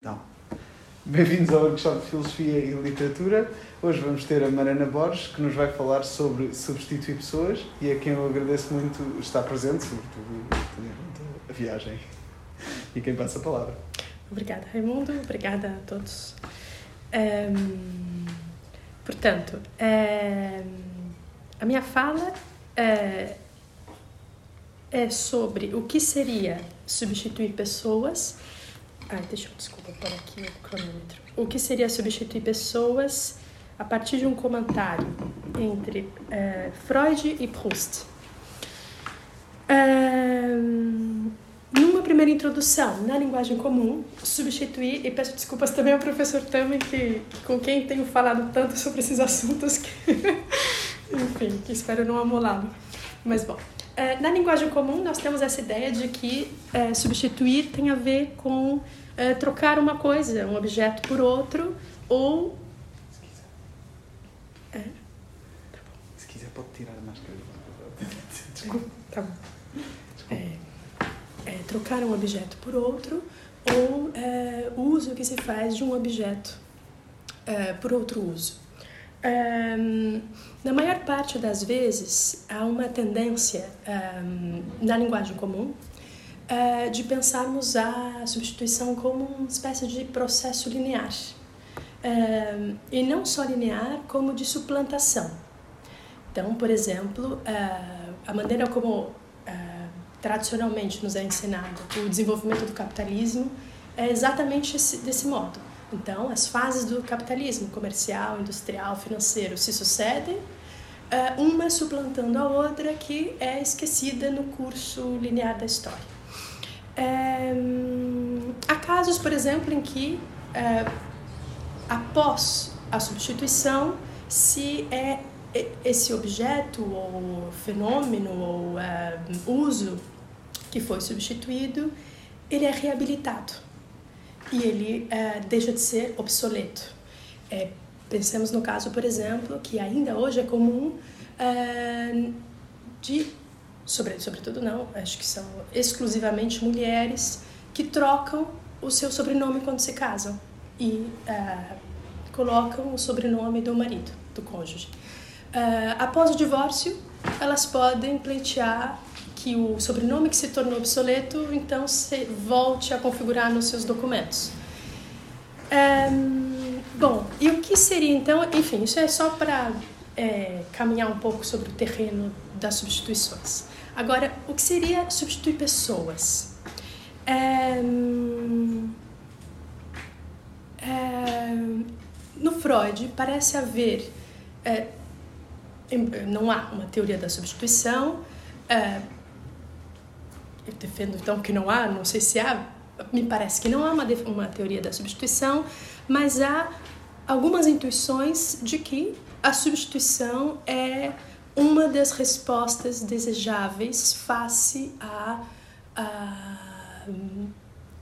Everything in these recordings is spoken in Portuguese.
Então, bem-vindos ao workshop de Filosofia e Literatura. Hoje vamos ter a Mariana Borges, que nos vai falar sobre substituir pessoas e a quem eu agradeço muito estar presente, sobretudo a viagem. E quem passa a palavra. Obrigada, Raimundo. Obrigada a todos. Um, portanto, um, a minha fala é, é sobre o que seria substituir pessoas Ai, deixa eu, desculpa, pôr aqui o cronômetro. O que seria substituir pessoas a partir de um comentário entre é, Freud e Proust. É, numa primeira introdução, na linguagem comum, substituir, e peço desculpas também ao professor Tamen, que, com quem tenho falado tanto sobre esses assuntos, que, enfim, que espero não amolá-lo. Mas, bom, na linguagem comum, nós temos essa ideia de que é, substituir tem a ver com é, trocar uma coisa, um objeto por outro, ou. Se quiser. É? Tá bom. Se quiser, pode tirar a máscara. Desculpa. Tá bom. É, é, trocar um objeto por outro, ou é, o uso que se faz de um objeto é, por outro uso. Um, na maior parte das vezes, há uma tendência um, na linguagem comum uh, de pensarmos a substituição como uma espécie de processo linear. Um, e não só linear, como de suplantação. Então, por exemplo, uh, a maneira como uh, tradicionalmente nos é ensinado o desenvolvimento do capitalismo é exatamente esse, desse modo então, as fases do capitalismo comercial, industrial, financeiro se sucedem, eh, uma suplantando a outra que é esquecida no curso linear da história. É, há casos, por exemplo, em que é, após a substituição, se é esse objeto ou fenômeno ou uso que foi substituído, ele é reabilitado e ele uh, deixa de ser obsoleto. É, pensemos no caso, por exemplo, que ainda hoje é comum uh, de, sobre, sobretudo não, acho que são exclusivamente mulheres que trocam o seu sobrenome quando se casam e uh, colocam o sobrenome do marido, do cônjuge. após o divórcio, elas podem pleitear que o sobrenome que se tornou obsoleto, então volte a configurar nos seus documentos. Um, bom, e o que seria então? Enfim, isso é só para é, caminhar um pouco sobre o terreno das substituições. Agora, o que seria substituir pessoas? Um, um, no Freud parece haver é, não há uma teoria da substituição é, eu defendo então que não há, não sei se há, me parece que não há uma, uma teoria da substituição, mas há algumas intuições de que a substituição é uma das respostas desejáveis face à a,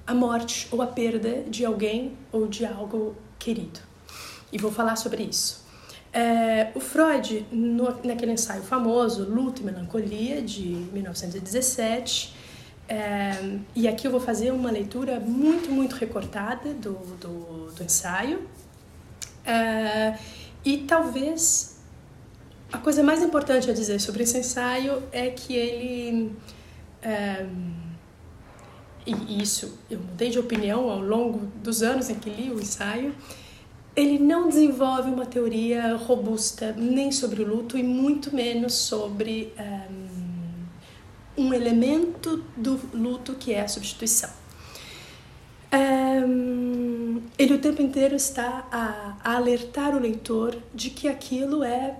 a, morte ou a perda de alguém ou de algo querido. E vou falar sobre isso. É, o Freud, no, naquele ensaio famoso, Luto e Melancolia, de 1917, é, e aqui eu vou fazer uma leitura muito, muito recortada do, do, do ensaio. É, e talvez a coisa mais importante a dizer sobre esse ensaio é que ele. É, e isso eu mudei de opinião ao longo dos anos em que li o ensaio. Ele não desenvolve uma teoria robusta nem sobre o luto e muito menos sobre. Um elemento do luto que é a substituição. Um, ele o tempo inteiro está a, a, alertar o leitor de que aquilo é,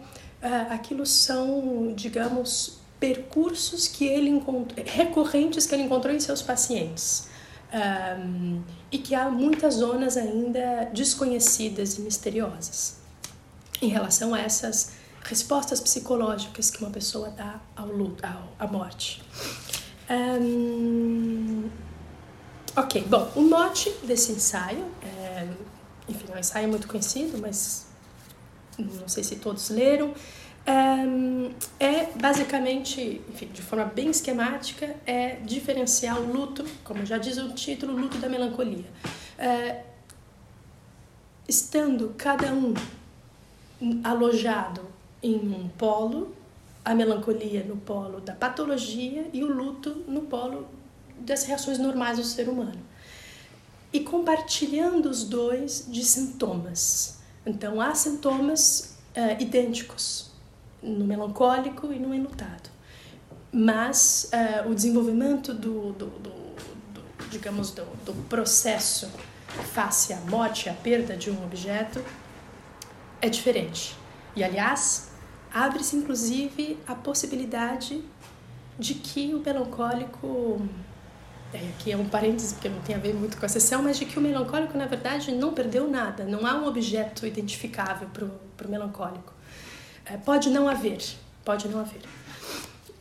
aquilo são, digamos, percursos que ele encontrou, recorrentes que ele encontrou em seus pacientes. Um, e que há muitas zonas ainda desconhecidas e misteriosas em relação a essas respostas psicológicas que uma pessoa dá ao luto, ao, à morte. Um, ok, bom, o mote desse ensaio, é, enfim, é um ensaio muito conhecido, mas não sei se todos leram, um, é basicamente, enfim, de forma bem esquemática, é diferenciar o luto, como já diz o título, luto da melancolia. uh, estando cada um alojado em um polo, a melancolia no polo da patologia e o luto no polo das reações normais do ser humano. E compartilhando os dois de sintomas. Então, há sintomas uh, idênticos no melancólico e no enlutado. Mas uh, o desenvolvimento do, do, do, do digamos, do, processo face à morte, à perda de um objeto, é diferente. E, aliás, abre-se inclusive a possibilidade de que o melancólico. É, aqui é um parênteses porque não tem a ver muito com a sessão, mas de que o melancólico, na verdade, não perdeu nada, não há um objeto identificável para o melancólico. É, pode não haver, pode não haver.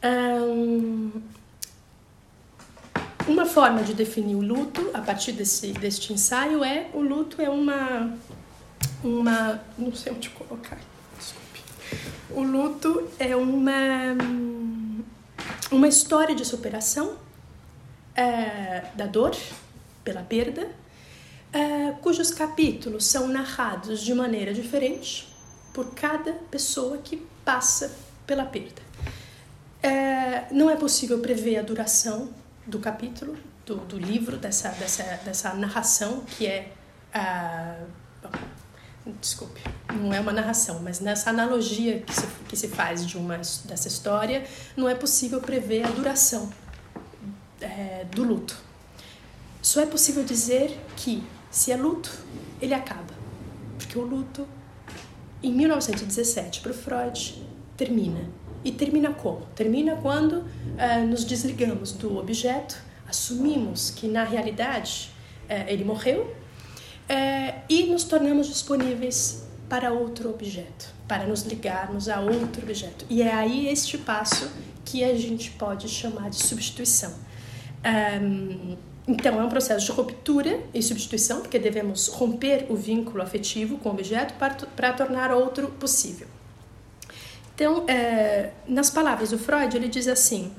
Um, uma forma de definir o luto a partir desse, deste ensaio é o luto é uma uma não sei onde colocar o luto é uma uma história de superação é, da dor pela perda é, cujos capítulos são narrados de maneira diferente por cada pessoa que passa pela perda é, não é possível prever a duração do capítulo, do, do livro, dessa, dessa, dessa narração que é. Uh, desculpe, não é uma narração, mas nessa analogia que se, que se faz de uma, dessa história, não é possível prever a duração é, do luto. Só é possível dizer que, se é luto, ele acaba. Porque o luto, em 1917, para o Freud, termina e termina como? Termina quando uh, nos desligamos do objeto, assumimos que na realidade uh, ele morreu uh, e nos tornamos disponíveis para outro objeto, para nos ligarmos a outro objeto. E é aí este passo que a gente pode chamar de substituição. Um, então, é um processo de ruptura e substituição, porque devemos romper o vínculo afetivo com o objeto para, para tornar outro possível. Então, é, nas palavras do Freud, ele diz assim: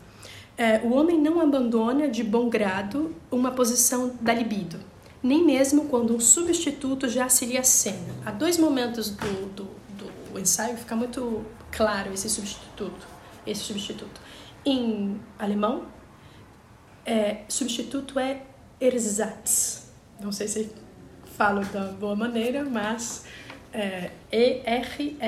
é, o homem não abandona de bom grado uma posição da libido, nem mesmo quando um substituto já se lhe acena. Há dois momentos do, do, do ensaio fica muito claro esse substituto. Esse substituto. Em alemão, é, substituto é Ersatz. Não sei se falo da boa maneira, mas é E-R-S-A-T-Z.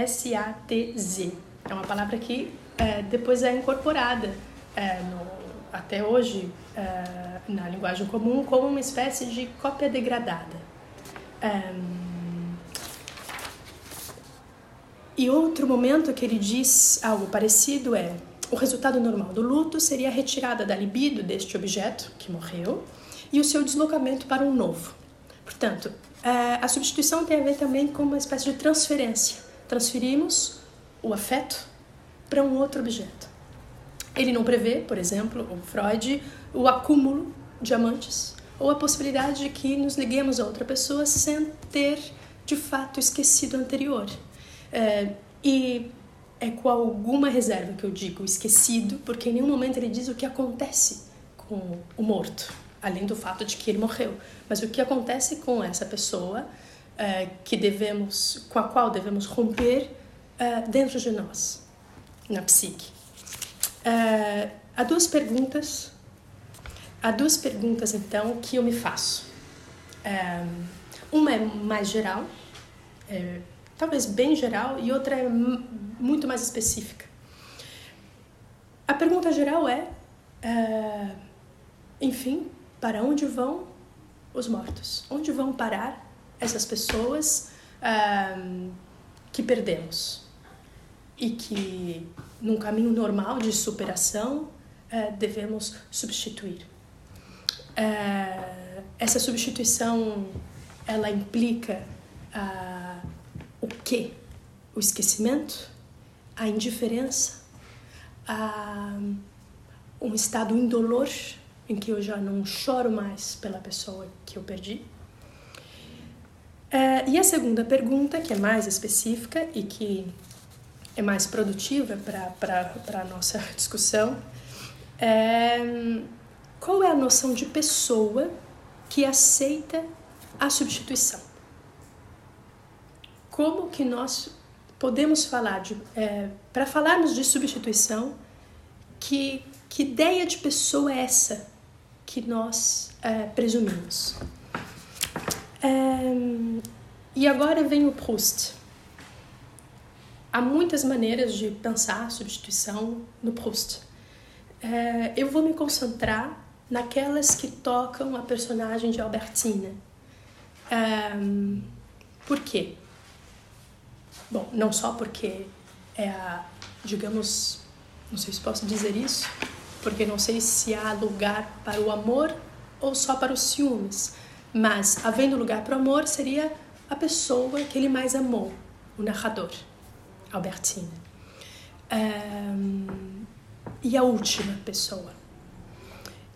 É uma palavra que é, depois é incorporada é, no, até hoje é, na linguagem comum como uma espécie de cópia degradada. É, e outro momento que ele diz algo parecido é o resultado normal do luto seria a retirada da libido deste objeto que morreu e o seu deslocamento para um novo. Portanto, é, a substituição tem a ver também com uma espécie de transferência. Transferimos o afeto para um outro objeto. Ele não prevê, por exemplo, o Freud, o acúmulo de amantes ou a possibilidade de que nos liguemos a outra pessoa sem ter de fato esquecido o anterior. É, e é com alguma reserva que eu digo esquecido, porque em nenhum momento ele diz o que acontece com o morto, além do fato de que ele morreu, mas o que acontece com essa pessoa é, que devemos, com a qual devemos romper uh, dentro de nós, na psique. Uh, há duas perguntas, há duas perguntas então que eu me faço. Uh, uma é mais geral, é, talvez bem geral, e outra é muito mais específica. A pergunta geral é, enfim, para onde vão os mortos? Onde vão parar essas pessoas que perdemos? e que num caminho normal de superação uh, devemos substituir. Uh, essa substituição ela implica o que? O esquecimento, a indiferença, um estado indolor em que eu já não choro mais pela pessoa que eu perdi. Uh, e a segunda pergunta, que é mais específica e que é mais produtiva para a nossa discussão, é, qual é a noção de pessoa que aceita a substituição. Como que nós podemos falar de, é, para falarmos de substituição, que, que ideia de pessoa é essa que nós é, presumimos? É, e agora vem o Proust. Há muitas maneiras de pensar a substituição no Proust. É, eu vou me concentrar naquelas que tocam a personagem de Albertine. É, por quê? Bom, não só porque é a, digamos, não sei se posso dizer isso, porque não sei se há lugar para o amor ou só para os ciúmes, mas havendo lugar para o amor seria a pessoa que ele mais amou, o narrador, Albertine. Um, e a última pessoa.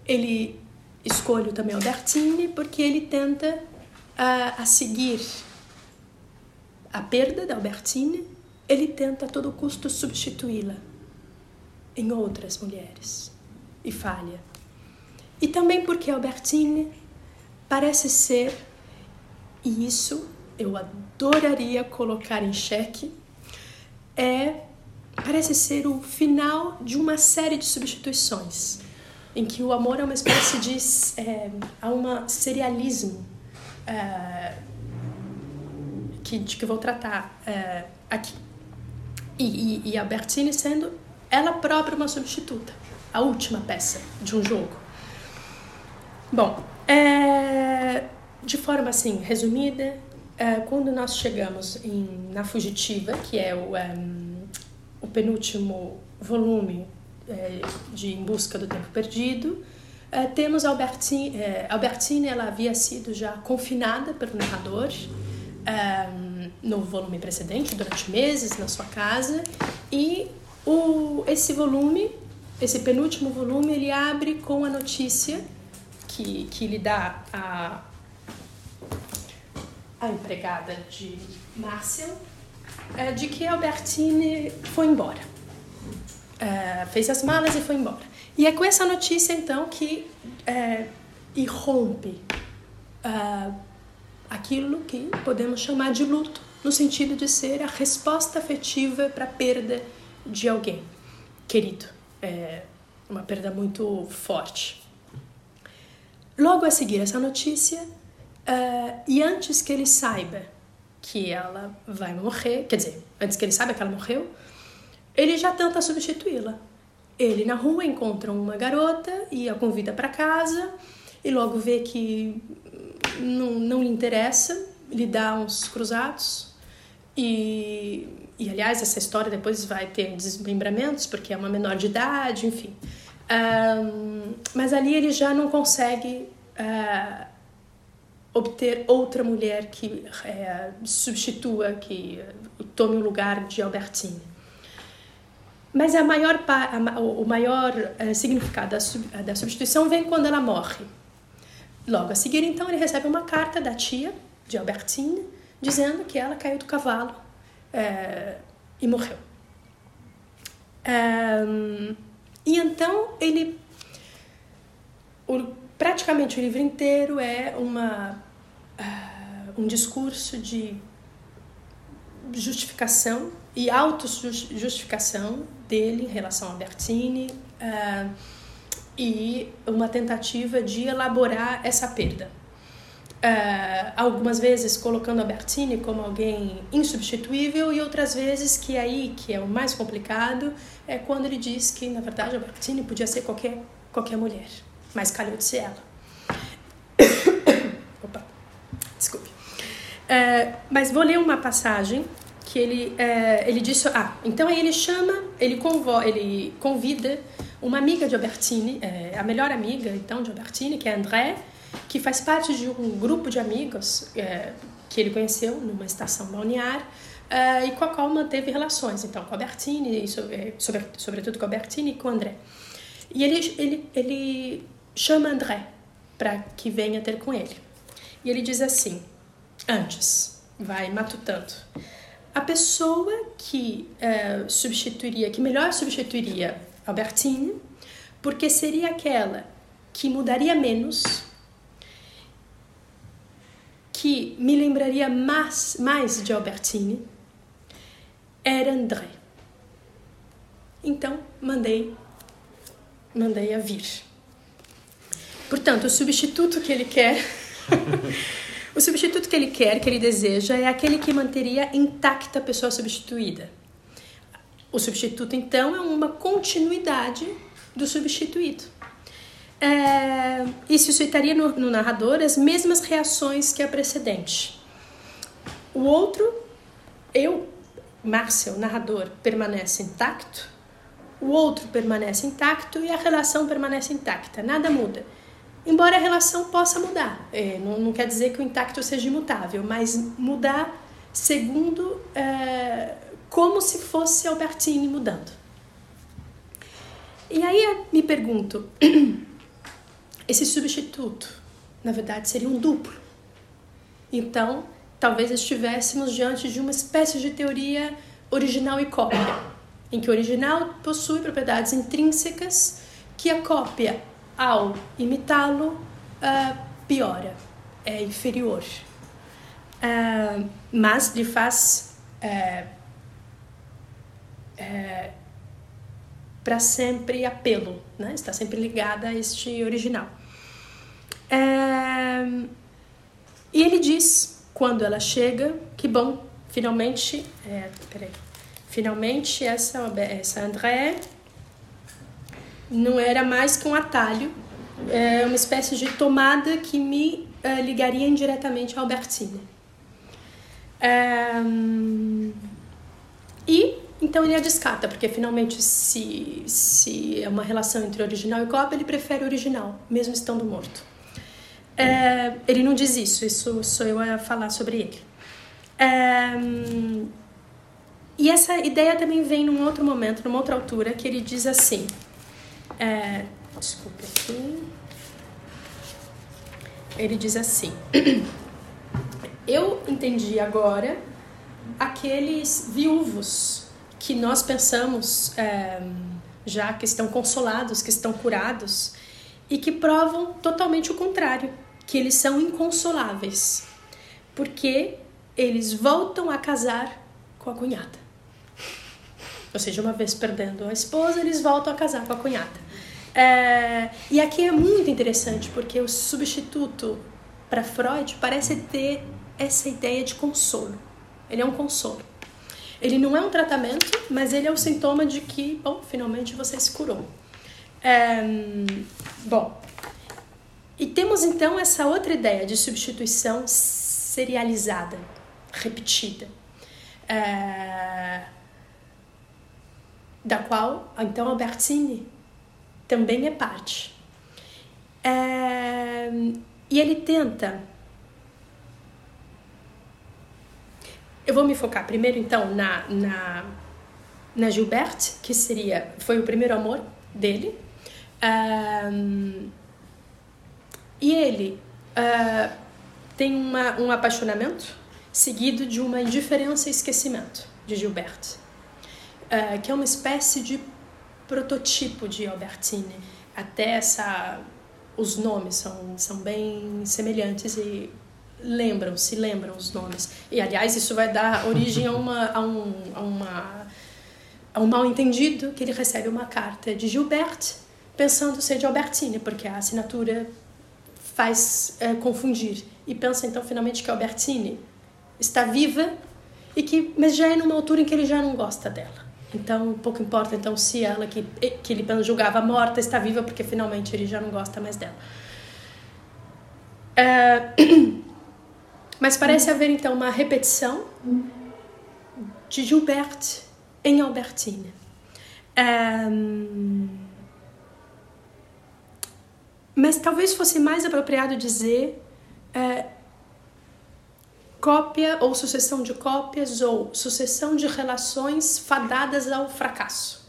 Ele escolhe também Albertine porque ele tenta uh, a seguir a perda da Albertine, ele tenta a todo custo substituí-la em outras mulheres e falha. E também porque Albertine parece ser, e isso eu adoraria colocar em xeque, é parece ser o final de uma série de substituições, em que o amor é uma espécie de é, há um serialismo é, que, de que vou tratar é, aqui. E, e, e a Bertini sendo ela própria uma substituta, a última peça de um jogo. Bom, é, de forma assim resumida, é, quando nós chegamos em, na Fugitiva, que é o, é, o penúltimo volume é, de Em Busca do Tempo Perdido, temos Albertine, Albertine, ela havia sido já confinada pelo narrador no volume precedente, durante meses, na sua casa, e o, esse volume, esse penúltimo volume, ele abre com a notícia que, que lhe dá a a empregada de Márcia é, de que Albertine foi embora. É, fez as malas e foi embora. E é com essa notícia, então, que é, irrompe é, aquilo que podemos chamar de luto, no sentido de ser a resposta afetiva para a perda de alguém querido. É uma perda muito forte. Logo a seguir essa notícia, Uh, e antes que ele saiba que ela vai morrer, quer dizer, antes que ele saiba que ela morreu, ele já tenta substituí-la. Ele na rua encontra uma garota e a convida para casa e logo vê que não, não lhe interessa, lhe dá uns cruzados e, e aliás essa história depois vai ter desmembramentos porque é uma menor de idade, enfim. Um, mas ali ele já não consegue uh, obter outra mulher que é, substitua, que tome o lugar de Albertine. Mas a maior, a, o maior uh, significado da, sub, da substituição vem quando ela morre. Logo a seguir, então, ele recebe uma carta da tia de Albertine dizendo que ela caiu do cavalo uh, e morreu. Um, e então ele o, praticamente o livro inteiro é uma, um discurso de justificação e autojustificação dele em relação a Bertini uh, e uma tentativa de elaborar essa perda. Uh, algumas vezes colocando Bertini como alguém insubstituível e outras vezes que aí que é o mais complicado é quando ele diz que na verdade Bertini podia ser qualquer qualquer mulher mas calhou de ser ela. Desculpe. É, mas vou ler uma passagem que ele, é, ele disse, ah, então aí ele chama, ele, convo, ele convida uma amiga de Albertine, é, a melhor amiga então de Albertine, que é André, que faz parte de um grupo de amigos é, que ele conheceu numa estação balnear é, e com a qual manteve relações, então com Albertine, e sobre, sobre, sobretudo com Albertine e com André. E ele, ele, ele chama André para que venha ter com ele. E ele diz assim: antes, vai matutando. A pessoa que uh, substituiria, que melhor substituiria Albertine, porque seria aquela que mudaria menos, que me lembraria mais, mais de Albertine era André. Então, mandei mandei a vir. Portanto, o substituto que ele quer o substituto que ele quer, que ele deseja, é aquele que manteria intacta a pessoa substituída. O substituto, então, é uma continuidade do substituído. É, e suscitaria no, no narrador as mesmas reações que a precedente. O outro, eu, Marcel, narrador, permanece intacto, o outro permanece intacto e a relação permanece intacta, nada muda. Embora a relação possa mudar, é, não, não, quer dizer que o intacto seja imutável, mas mudar segundo é, como se fosse Albertine mudando. E aí me pergunto, esse substituto, na verdade, seria um duplo. Então, talvez estivéssemos diante de uma espécie de teoria original e cópia, em que o original possui propriedades intrínsecas que a cópia ao imitá-lo, uh, piora, é inferior. Uh, mas lhe faz uh, para sempre apelo, né? está sempre ligada a este original. e ele diz, quando ela chega, que bom, finalmente, é, peraí, finalmente essa, essa André não era mais que um atalho, é uma espécie de tomada que me é, ligaria indiretamente ao Albertine. É, e então ele a descarta, porque finalmente, se, se é uma relação entre original e cópia, ele prefere original, mesmo estando morto. É, ele não diz isso, isso sou eu a falar sobre ele. É, e essa ideia também vem num outro momento, numa outra altura, que ele diz assim: é, desculpe aqui. Ele diz assim: Eu entendi agora aqueles viúvos que nós pensamos é, já que estão consolados, que estão curados e que provam totalmente o contrário, que eles são inconsoláveis, porque eles voltam a casar com a cunhada. Ou seja, uma vez perdendo a esposa, eles voltam a casar com a cunhada. É, e aqui é muito interessante porque o substituto para Freud parece ter essa ideia de consolo. Ele é um consolo. Ele não é um tratamento, mas ele é o sintoma de que, bom, finalmente você se curou. É, bom, e temos então essa outra ideia de substituição serializada, repetida. É, da qual então Albertini também é parte. É, e ele tenta. Eu vou me focar primeiro então na, na, na Gilberte, que seria foi o primeiro amor dele. E ele uh, tem uma, um apaixonamento seguido de uma indiferença e esquecimento de Gilberte. Eh, que é uma espécie de prototipo de Albertine. Até essa, os nomes são, são bem semelhantes e lembram, se lembram os nomes. E, aliás, isso vai dar origem a, uma, a, um, a, uma, a um mal-entendido que ele recebe uma carta de Gilbert pensando ser de Albertine, porque a assinatura faz é, confundir. E pensa, então, finalmente que Albertine está viva e que mas já é numa altura em que ele já não gosta dela. Então, pouco importa então se ela que, que ele julgava morta está viva, porque finalmente ele já não gosta mais dela. Uh, mas parece haver então uma repetição de Gilbert em Albertine. Um, mas talvez fosse mais apropriado dizer uh, cópia ou sucessão de cópias ou sucessão de relações fadadas ao fracasso.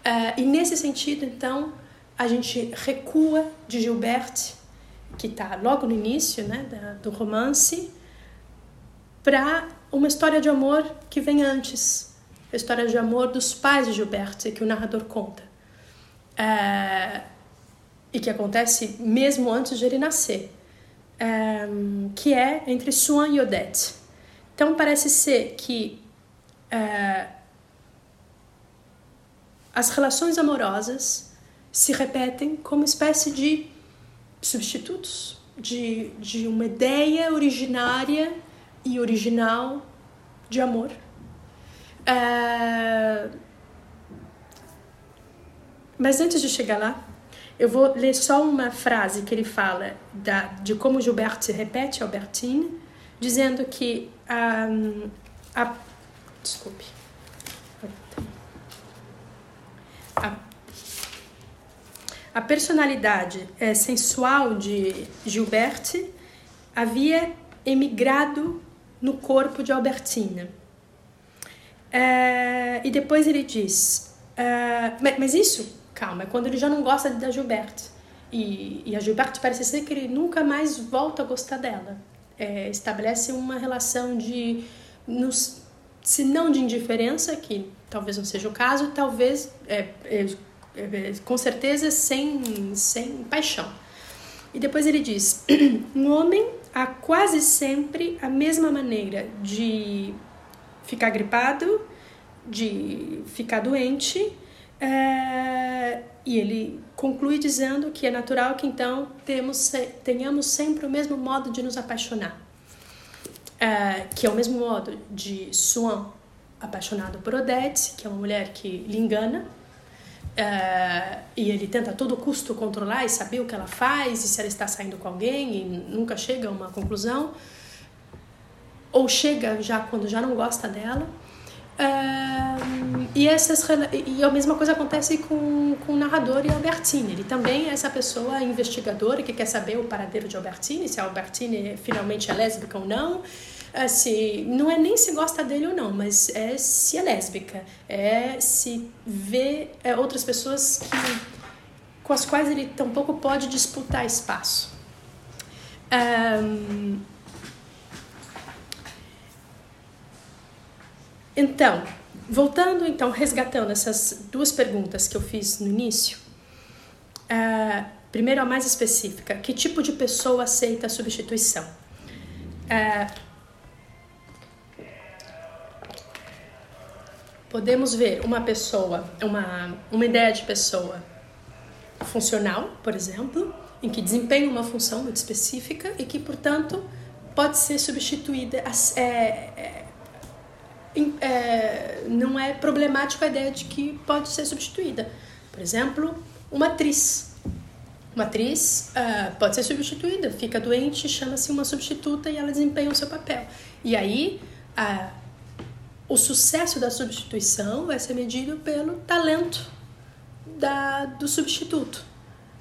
Uh, e nesse sentido, então, a gente recua de Gilbert, que está logo no início né, da, do romance, para uma história de amor que vem antes, a história de amor dos pais de Gilbert, que o narrador conta. Uh, e que acontece mesmo antes de ele nascer. Um, que é entre Swan e Odette. Então parece ser que uh, as relações amorosas se repetem como espécie de substitutos de, de uma ideia originária e original de amor. Uh, mas antes de chegar lá, eu vou ler só uma frase que ele fala da, de como Gilberto se repete Albertine, dizendo que um, a, desculpe, a, a personalidade é, sensual de Gilberte havia emigrado no corpo de Albertina. É, e depois ele diz, é, mas isso calma, é quando ele já não gosta da Gilberte. E, e a Gilberte parece ser que ele nunca mais volta a gostar dela. É, estabelece uma relação de, nos, se não de indiferença, que talvez não seja o caso, talvez, é, é, é, com certeza, sem, sem paixão. E depois ele diz: um homem há quase sempre a mesma maneira de ficar gripado, de ficar doente é, e ele conclui dizendo que é natural que então temos, tenhamos sempre o mesmo modo de nos apaixonar, é, que é o mesmo modo de Swan apaixonado por Odette, que é uma mulher que lhe engana, é, e ele tenta a todo custo controlar e saber o que ela faz e se ela está saindo com alguém e nunca chega a uma conclusão, ou chega já quando já não gosta dela e, essas, e a mesma coisa acontece com, com o narrador e Albertine. Ele também é essa pessoa investigadora que quer saber o paradeiro de Albertine, se a Albertine finalmente é lésbica ou não. Se, não é nem se gosta dele ou não, mas é se é lésbica. É se vê é, outras pessoas que, com as quais ele tampouco pode disputar espaço. Um, Então, voltando, então, resgatando essas duas perguntas que eu fiz no início. Uh, primeiro, a mais específica: que tipo de pessoa aceita a substituição? Uh, podemos ver uma pessoa, uma, uma ideia de pessoa funcional, por exemplo, em que desempenha uma função muito específica e que, portanto, pode ser substituída. É, é, é, não é problemático a ideia de que pode ser substituída. Por exemplo, uma atriz. Uma atriz uh, pode ser substituída, fica doente, chama-se uma substituta e ela desempenha o seu papel. E aí, uh, o sucesso da substituição vai ser medido pelo talento da, do substituto.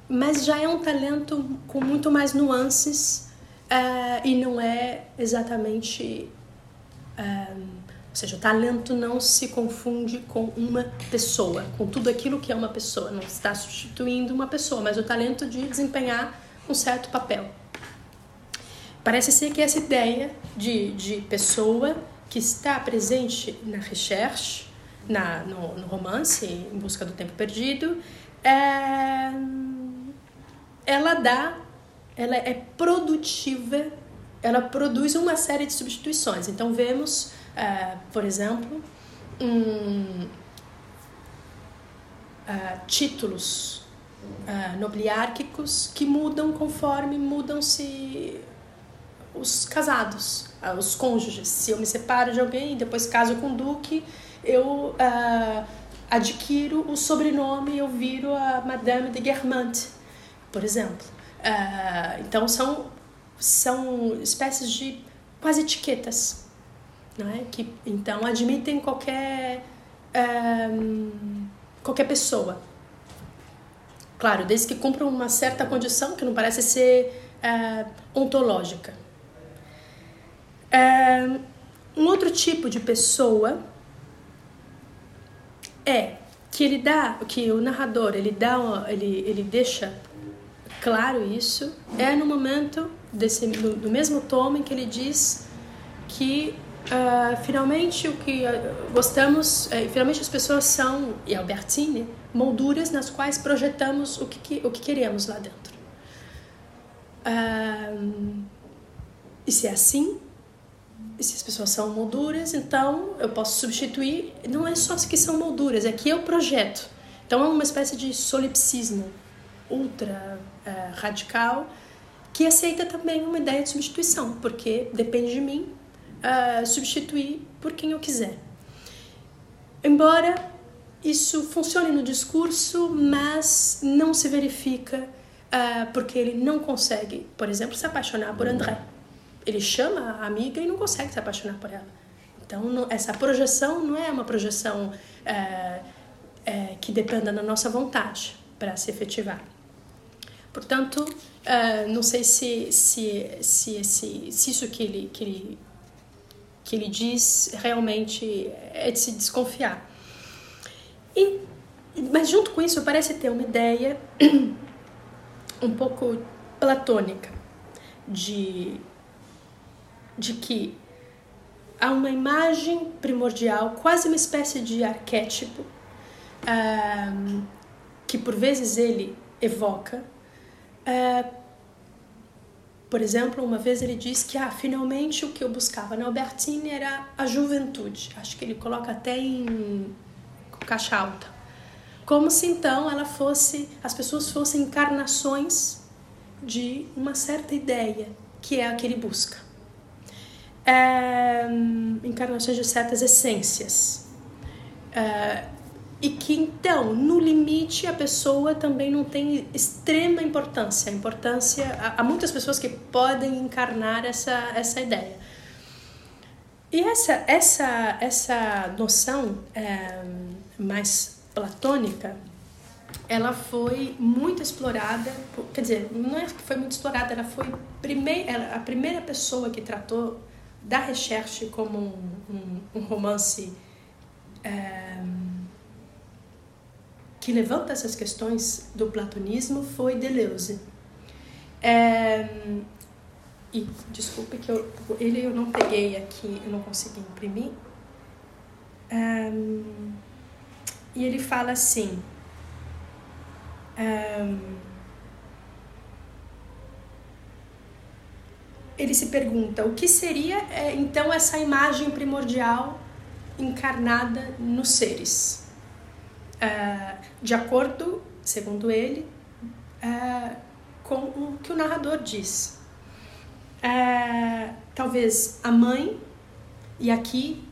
Mas já é um talento com muito mais nuances uh, e não é exatamente. Ou seja, o talento não se confunde com uma pessoa, com tudo aquilo que é uma pessoa. Não está substituindo uma pessoa, mas o talento de desempenhar um certo papel. Parece ser que essa ideia de, de pessoa que está presente na recherche, na, no, no romance Em Busca do Tempo Perdido, é, ela dá, ela é produtiva, ela produz uma série de substituições. Então vemos Uh, por exemplo, um, uh, títulos uh, nobiliárquicos que mudam conforme mudam-se os casados, os cônjuges. Se eu me separo de alguém e depois caso com o duque, eu adquiro o sobrenome eu viro a Madame de Guermantes, por exemplo. então são, são espécies de quase etiquetas né? que então admitem qualquer, um, qualquer pessoa. Claro, desde que cumpram uma certa condição que não parece ser uh, ontológica. Um outro tipo de pessoa é que ele dá, que o narrador ele dá, ele, ele deixa claro isso é no momento desse do, mesmo tom em que ele diz que Uh, finalmente o que uh, gostamos, uh, finalmente as pessoas são, e Albertine, molduras nas quais projetamos o que, o que queremos lá dentro. Um, e se é assim, e se as pessoas são molduras, então eu posso substituir. Não é só que são molduras, é que eu projeto. Então é uma espécie de solipsismo ultra uh, radical que aceita também uma ideia de substituição, porque depende de mim uh, substituir por quem eu quiser. Embora isso funcione no discurso, mas não se verifica uh, porque ele não consegue, por exemplo, se apaixonar por André. Ele chama a amiga e não consegue se apaixonar por ela. Então, não, essa projeção não é uma projeção uh, uh, que dependa da nossa vontade para se efetivar. Portanto, não sei se, se, se, se, se isso que ele, que, ele, que ele diz realmente é de se desconfiar. E, mas junto com isso parece ter uma ideia um pouco platônica de, de que há uma imagem primordial, quase uma espécie de arquétipo, um, que por vezes ele evoca. Uh, por exemplo, uma vez ele diz que ah, finalmente o que eu buscava na Albertine era a juventude. Acho que ele coloca até em caixa alta. Como se então ela fosse, as pessoas fossem encarnações de uma certa ideia, que é a que ele busca. É, encarnações de certas essências. É, e que então, no limite, a pessoa também não tem extrema importância. Importância há muitas pessoas que podem encarnar essa, essa ideia. E essa, essa, essa noção é, mais platônica, ela foi muito explorada, quer dizer, não é que foi muito explorada, ela foi primeir, a primeira pessoa que tratou da recherche como um, um, um romance é, que levanta essas questões do platonismo foi Deleuze. É, e desculpe que eu, ele eu não peguei aqui, eu não consegui imprimir. Um, e ele fala assim. Um, ele se pergunta o que seria é, então essa imagem primordial encarnada nos seres. Uh, de acordo, segundo ele, uh, com o que o narrador diz. É, talvez a mãe, e aqui,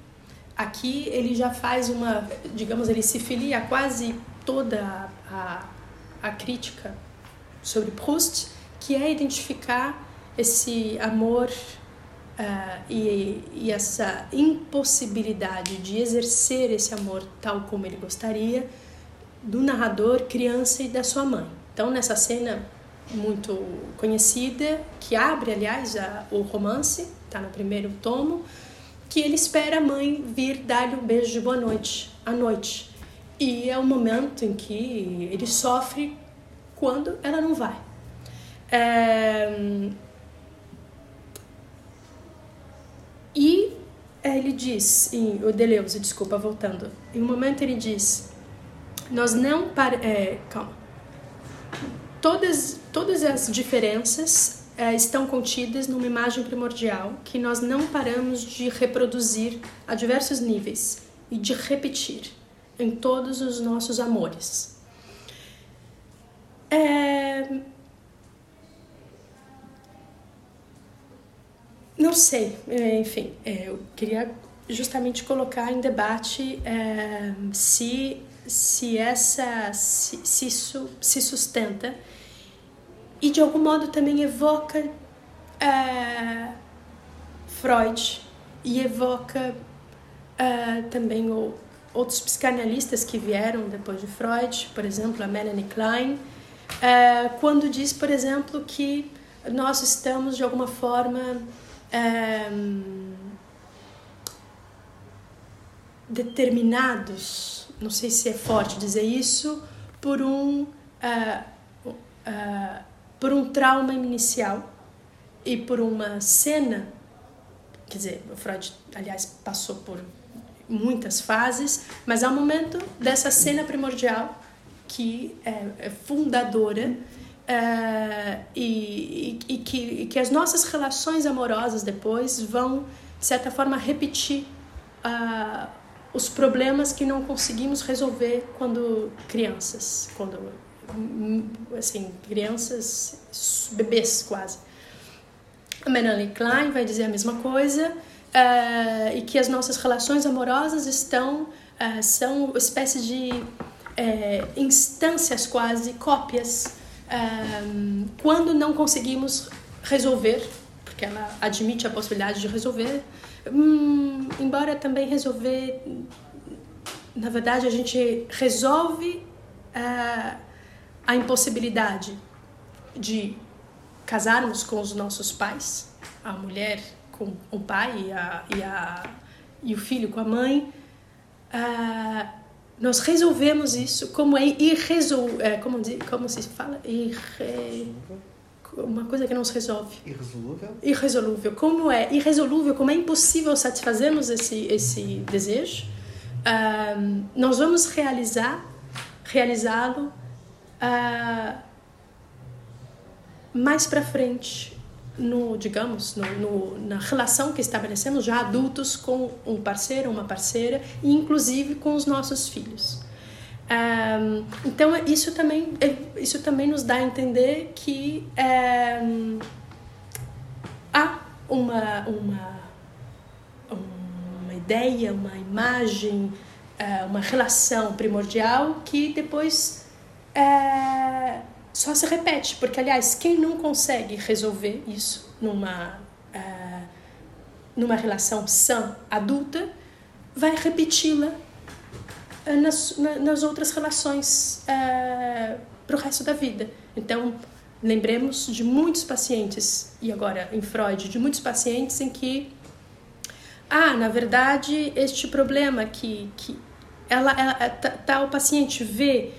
aqui ele já faz uma, digamos, ele se filia quase toda a, a crítica sobre Proust, que é identificar esse amor uh, e, e essa impossibilidade de exercer esse amor tal como ele gostaria do narrador, criança e da sua mãe. Então, nessa cena muito conhecida, que abre, aliás, a, o romance, está no primeiro tomo, que ele espera a mãe vir dar-lhe um beijo de boa noite, à noite. E é o momento em que ele sofre quando ela não vai. É... E ele diz, em, o Deleuze, desculpa, voltando, em um momento ele diz, nós não... Para, é, calma Todas, todas as diferenças é, estão contidas numa imagem primordial que nós não paramos de reproduzir a diversos níveis e de repetir em todos os nossos amores. É... Não sei, é, enfim, é, eu queria justamente colocar em debate é, se se essa se, se isso se sustenta e de algum modo também evoca uh, Freud e evoca uh, também o, outros psicanalistas que vieram depois de Freud, por exemplo a Melanie Klein, uh, quando diz, por exemplo, que nós estamos de alguma forma determinados não sei se é forte dizer isso, por um, uh, uh, por um trauma inicial e por uma cena, quer dizer, o Freud, aliás, passou por muitas fases, mas há um momento dessa cena primordial que é, é fundadora uh, e, e, que, e que as nossas relações amorosas depois vão, de certa forma, repetir uh, os problemas que não conseguimos resolver quando crianças, quando assim crianças, bebês quase. A Melanie Klein vai dizer a mesma coisa uh, e que as nossas relações amorosas estão uh, são espécie de instâncias quase cópias quando não conseguimos resolver, porque ela admite a possibilidade de resolver, hum, embora também resolver, na verdade a gente resolve uh, a impossibilidade de casarmos com os nossos pais, a mulher com o pai e, a, e, a, e o filho com a mãe, uh, nós resolvemos isso como é irresol é, como, como se fala? Irre, uma coisa que não se resolve. Irresolúvel? Irresolúvel. Como é irresolúvel como é impossível satisfazermos esse esse desejo uh, nós vamos realizar realizá-lo uh, mais para frente no digamos no, no, na relação que estabelecemos já adultos com um parceiro uma parceira e inclusive com os nossos filhos. Um, então isso também isso também nos dá a entender que um, há uma uma uma ideia uma imagem uma relação primordial que depois só se repete, porque aliás, quem não consegue resolver isso numa uh, numa relação sã adulta vai repeti-la uh, nas, na, nas outras relações uh, eh, para o resto da vida. Então, lembremos de muitos pacientes, e agora em Freud, de muitos pacientes em que, ah, na verdade, este problema que, que ela, ela tá, tá, paciente vê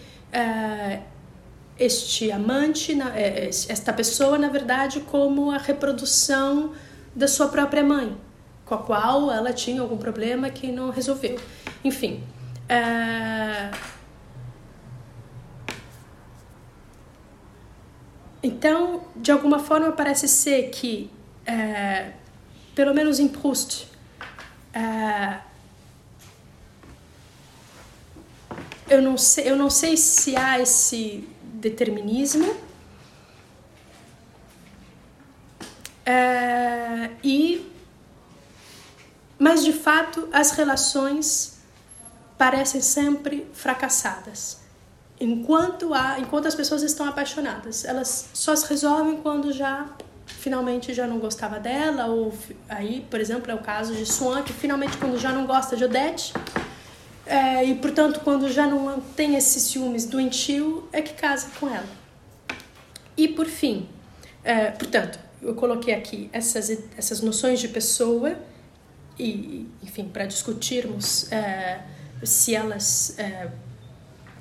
este amante, é, é, esta pessoa, na verdade, como a reprodução da sua própria mãe, com a qual ela tinha algum problema que não resolveu. Enfim. É... Então, de alguma forma, parece ser que, é, pelo menos em Proust, é, eu, não sei, eu não sei se há esse determinismo. É, e mas de fato as relações parecem sempre fracassadas enquanto há enquanto as pessoas estão apaixonadas elas só se resolvem quando já finalmente já não gostava dela ou aí por exemplo é o caso de Swan que finalmente quando já não gosta de Odette é, e, portanto, quando já não tem esses ciúmes doentio, é que casa com ela. E, por fim, é, portanto, eu coloquei aqui essas, essas noções de pessoa, e, enfim, para discutirmos é, se elas é,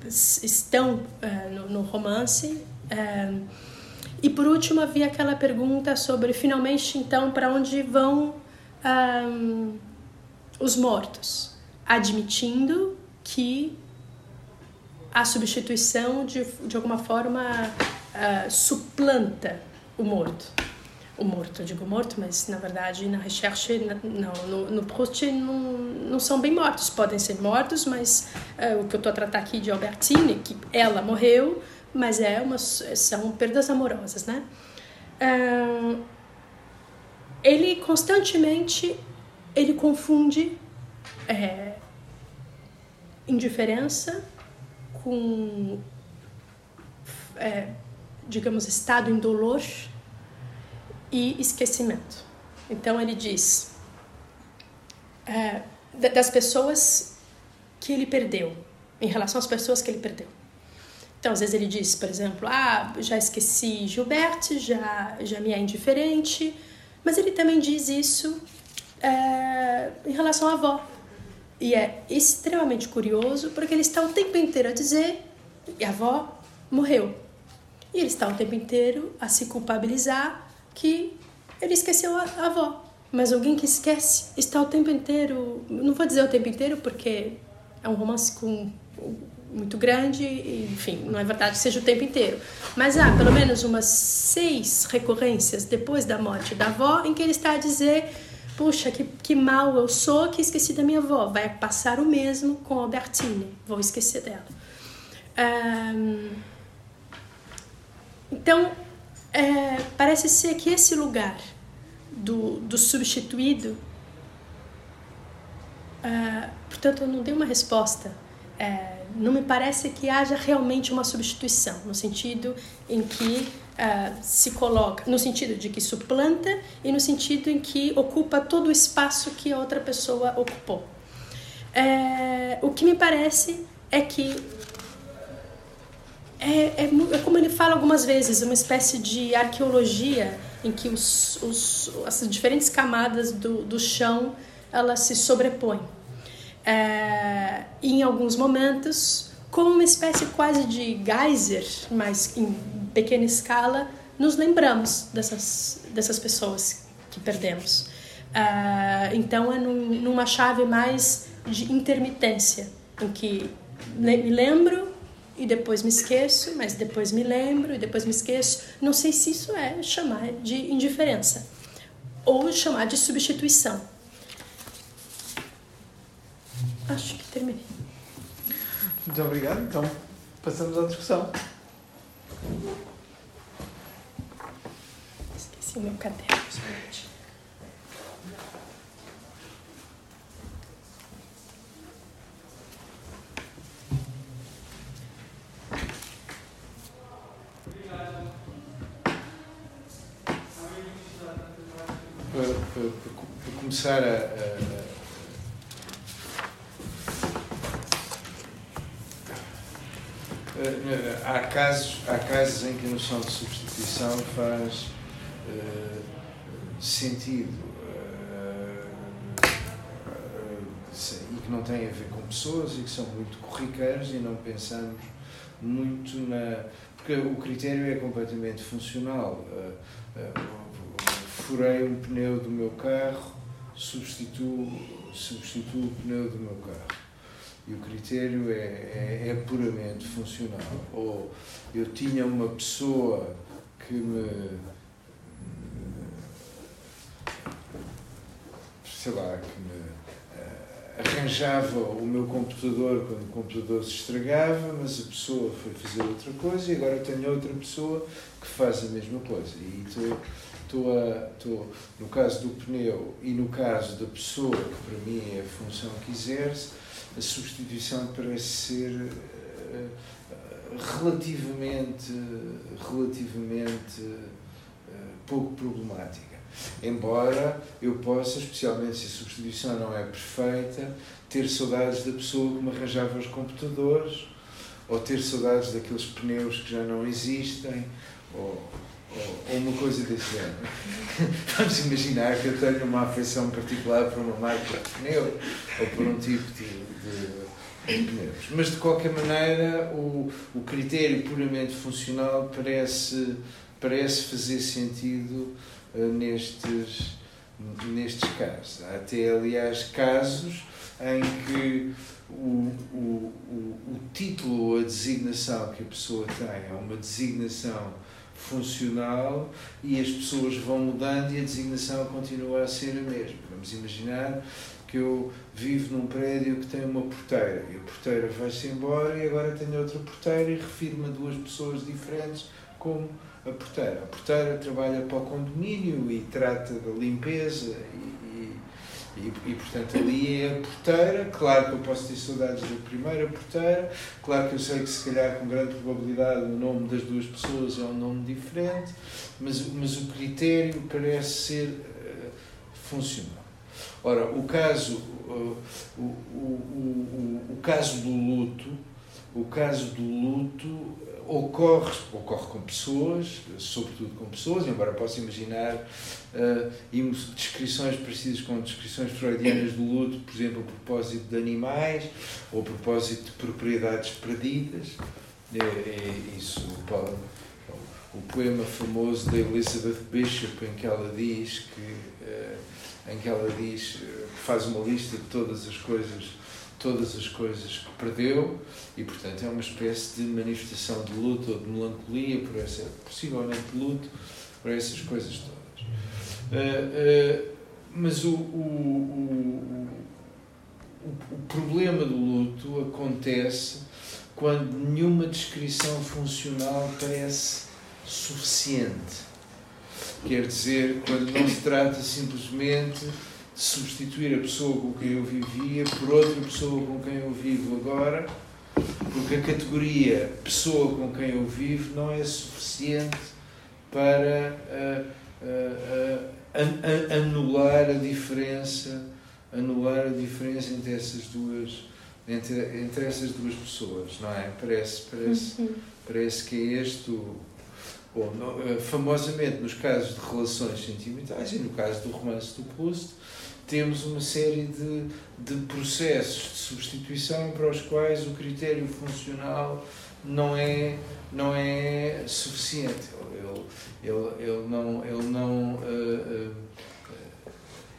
estão é, no, no, romance. É, e, por último, havia aquela pergunta sobre, finalmente, então, para onde vão os mortos admitindo que a substituição de, de alguma forma uh, suplanta o morto. O morto, digo morto, mas na verdade na recherche, não, no, no Proust não, não são bem mortos, podem ser mortos, mas uh, o que eu estou a tratar aqui de Albertine, que ela morreu, mas é uma, são perdas amorosas, né? Uh, ele constantemente ele confunde é, indiferença com, é, digamos, estado indolor e esquecimento. Então ele diz é, das pessoas que ele perdeu, em relação às pessoas que ele perdeu. Então, às vezes ele diz, por exemplo, ah, já esqueci Gilberte, já, já me é indiferente, mas ele também diz isso é, em relação à avó. E é extremamente curioso porque ele está o tempo inteiro a dizer que a avó morreu. E ele está o tempo inteiro a se culpabilizar que ele esqueceu a, avó. Mas alguém que esquece está o tempo inteiro, não vou dizer o tempo inteiro porque é um romance com muito grande, enfim, não é verdade que seja o tempo inteiro. Mas há pelo menos umas seis recorrências depois da morte da avó em que ele está a dizer: Puxa, que, que mal eu sou que esqueci da minha avó. Vai passar o mesmo com Albertine, vou esquecer dela. Um, então, é, parece ser que esse lugar do, do substituído. Uh, portanto, eu não dei uma resposta. É, não me parece que haja realmente uma substituição, no sentido em que uh, se coloca, no sentido de que suplanta e no sentido em que ocupa todo o espaço que a outra pessoa ocupou. É, o que me parece é que é, é, é, como ele fala algumas vezes, uma espécie de arqueologia em que os, os, as diferentes camadas do, do chão elas se sobrepõem. É, em alguns momentos, como uma espécie quase de geyser, mas em pequena escala, nos lembramos dessas, dessas pessoas que perdemos. É, então é num, numa chave mais de intermitência, em que me lembro e depois me esqueço, mas depois me lembro e depois me esqueço. Não sei se isso é chamar de indiferença ou chamar de substituição. Acho que terminei. Muito obrigado. Então, passamos à discussão. Esqueci meu caderno, gente. começar a, a, há, casos, há casos em que a noção de substituição faz uh, sentido uh, e que não tem a ver com pessoas e que são muito corriqueiros e não pensamos muito na. Porque o critério é completamente funcional. furei um pneu do meu carro, substituo, substituo o pneu do meu carro. E o critério é, é, é, puramente funcional. Ou eu tinha uma pessoa que me. sei lá, que me uh, arranjava o meu computador quando o computador se estragava, mas a pessoa foi fazer outra coisa e agora tenho outra pessoa que faz a mesma coisa. E estou estou, no caso do pneu e no caso da pessoa, que para mim é a função que exerce, a substituição parece ser uh, relativamente, relativamente uh, pouco problemática. Embora eu possa, especialmente se a substituição não é perfeita, ter saudades da pessoa que me arranjava os computadores, ou ter saudades daqueles pneus que já não existem, ou, ou, uma coisa desse género. Vamos imaginar que eu tenho uma afeição particular por uma marca de pneu ou por um tipo de, de, de pneus. Mas de qualquer maneira, o, o critério puramente funcional parece, parece fazer sentido uh, nestes, nestes casos. Há até, aliás, casos em que o, o, o, o título ou a designação que a pessoa tem é uma designação funcional e as pessoas vão mudando e a designação continua a ser a mesma. Vamos imaginar que eu vivo num prédio que tem uma porteira e a porteira vai-se embora e agora tenho outra porteira e refiro-me a duas pessoas diferentes como a porteira. A porteira trabalha para o condomínio e trata da limpeza e, e, portanto ali é a porteira, claro que eu posso ter saudades da primeira porteira, claro que eu sei que se calhar com grande probabilidade o nome das duas pessoas é um nome diferente, mas, mas o critério parece ser uh, funcional. Ora, o caso, uh, o, o, o, o, caso do luto, o caso do luto ocorre, ocorre com pessoas, sobretudo com pessoas, embora possa imaginar uh, descrições parecidas com descrições freudianas do luto, por exemplo, a propósito de animais ou a propósito de propriedades perdidas. É, é isso, o, poema famoso da Elizabeth Bishop, em que ela diz que, uh, em que ela diz, uh, faz uma lista de todas as coisas todas as coisas que perdeu e, portanto, é uma espécie de manifestação de luto ou de melancolia, por essa, possivelmente luto, por essas coisas todas. Uh, uh, mas o, o, o, o problema do luto acontece quando nenhuma descrição funcional parece suficiente. Quer dizer, quando não se trata simplesmente de substituir a pessoa com quem eu vivia por outra pessoa com quem eu vivo agora, porque a categoria pessoa com quem eu vivo não é suficiente para uh, anular a diferença anular a diferença entre essas duas entre, entre essas duas pessoas não é parece parece uhum. parece que é este o, Bom, eh, famosamente nos casos de relações sentimentais e no caso do romance do Proust, temos uma série de, de processos de substituição para os quais o critério funcional não é, não é suficiente. Ele, ele, não. Ele não uh, uh,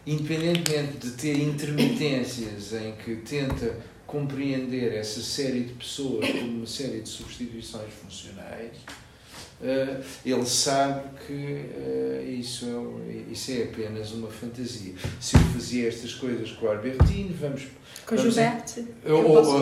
independentemente de ter intermitências em que tenta compreender essa série de pessoas como uma série de substituições funcionais, ele sabe que uh, isso, é, isso é apenas uma fantasia. Se eu fazia estas coisas com o Albertine, vamos. Com o Gilberto?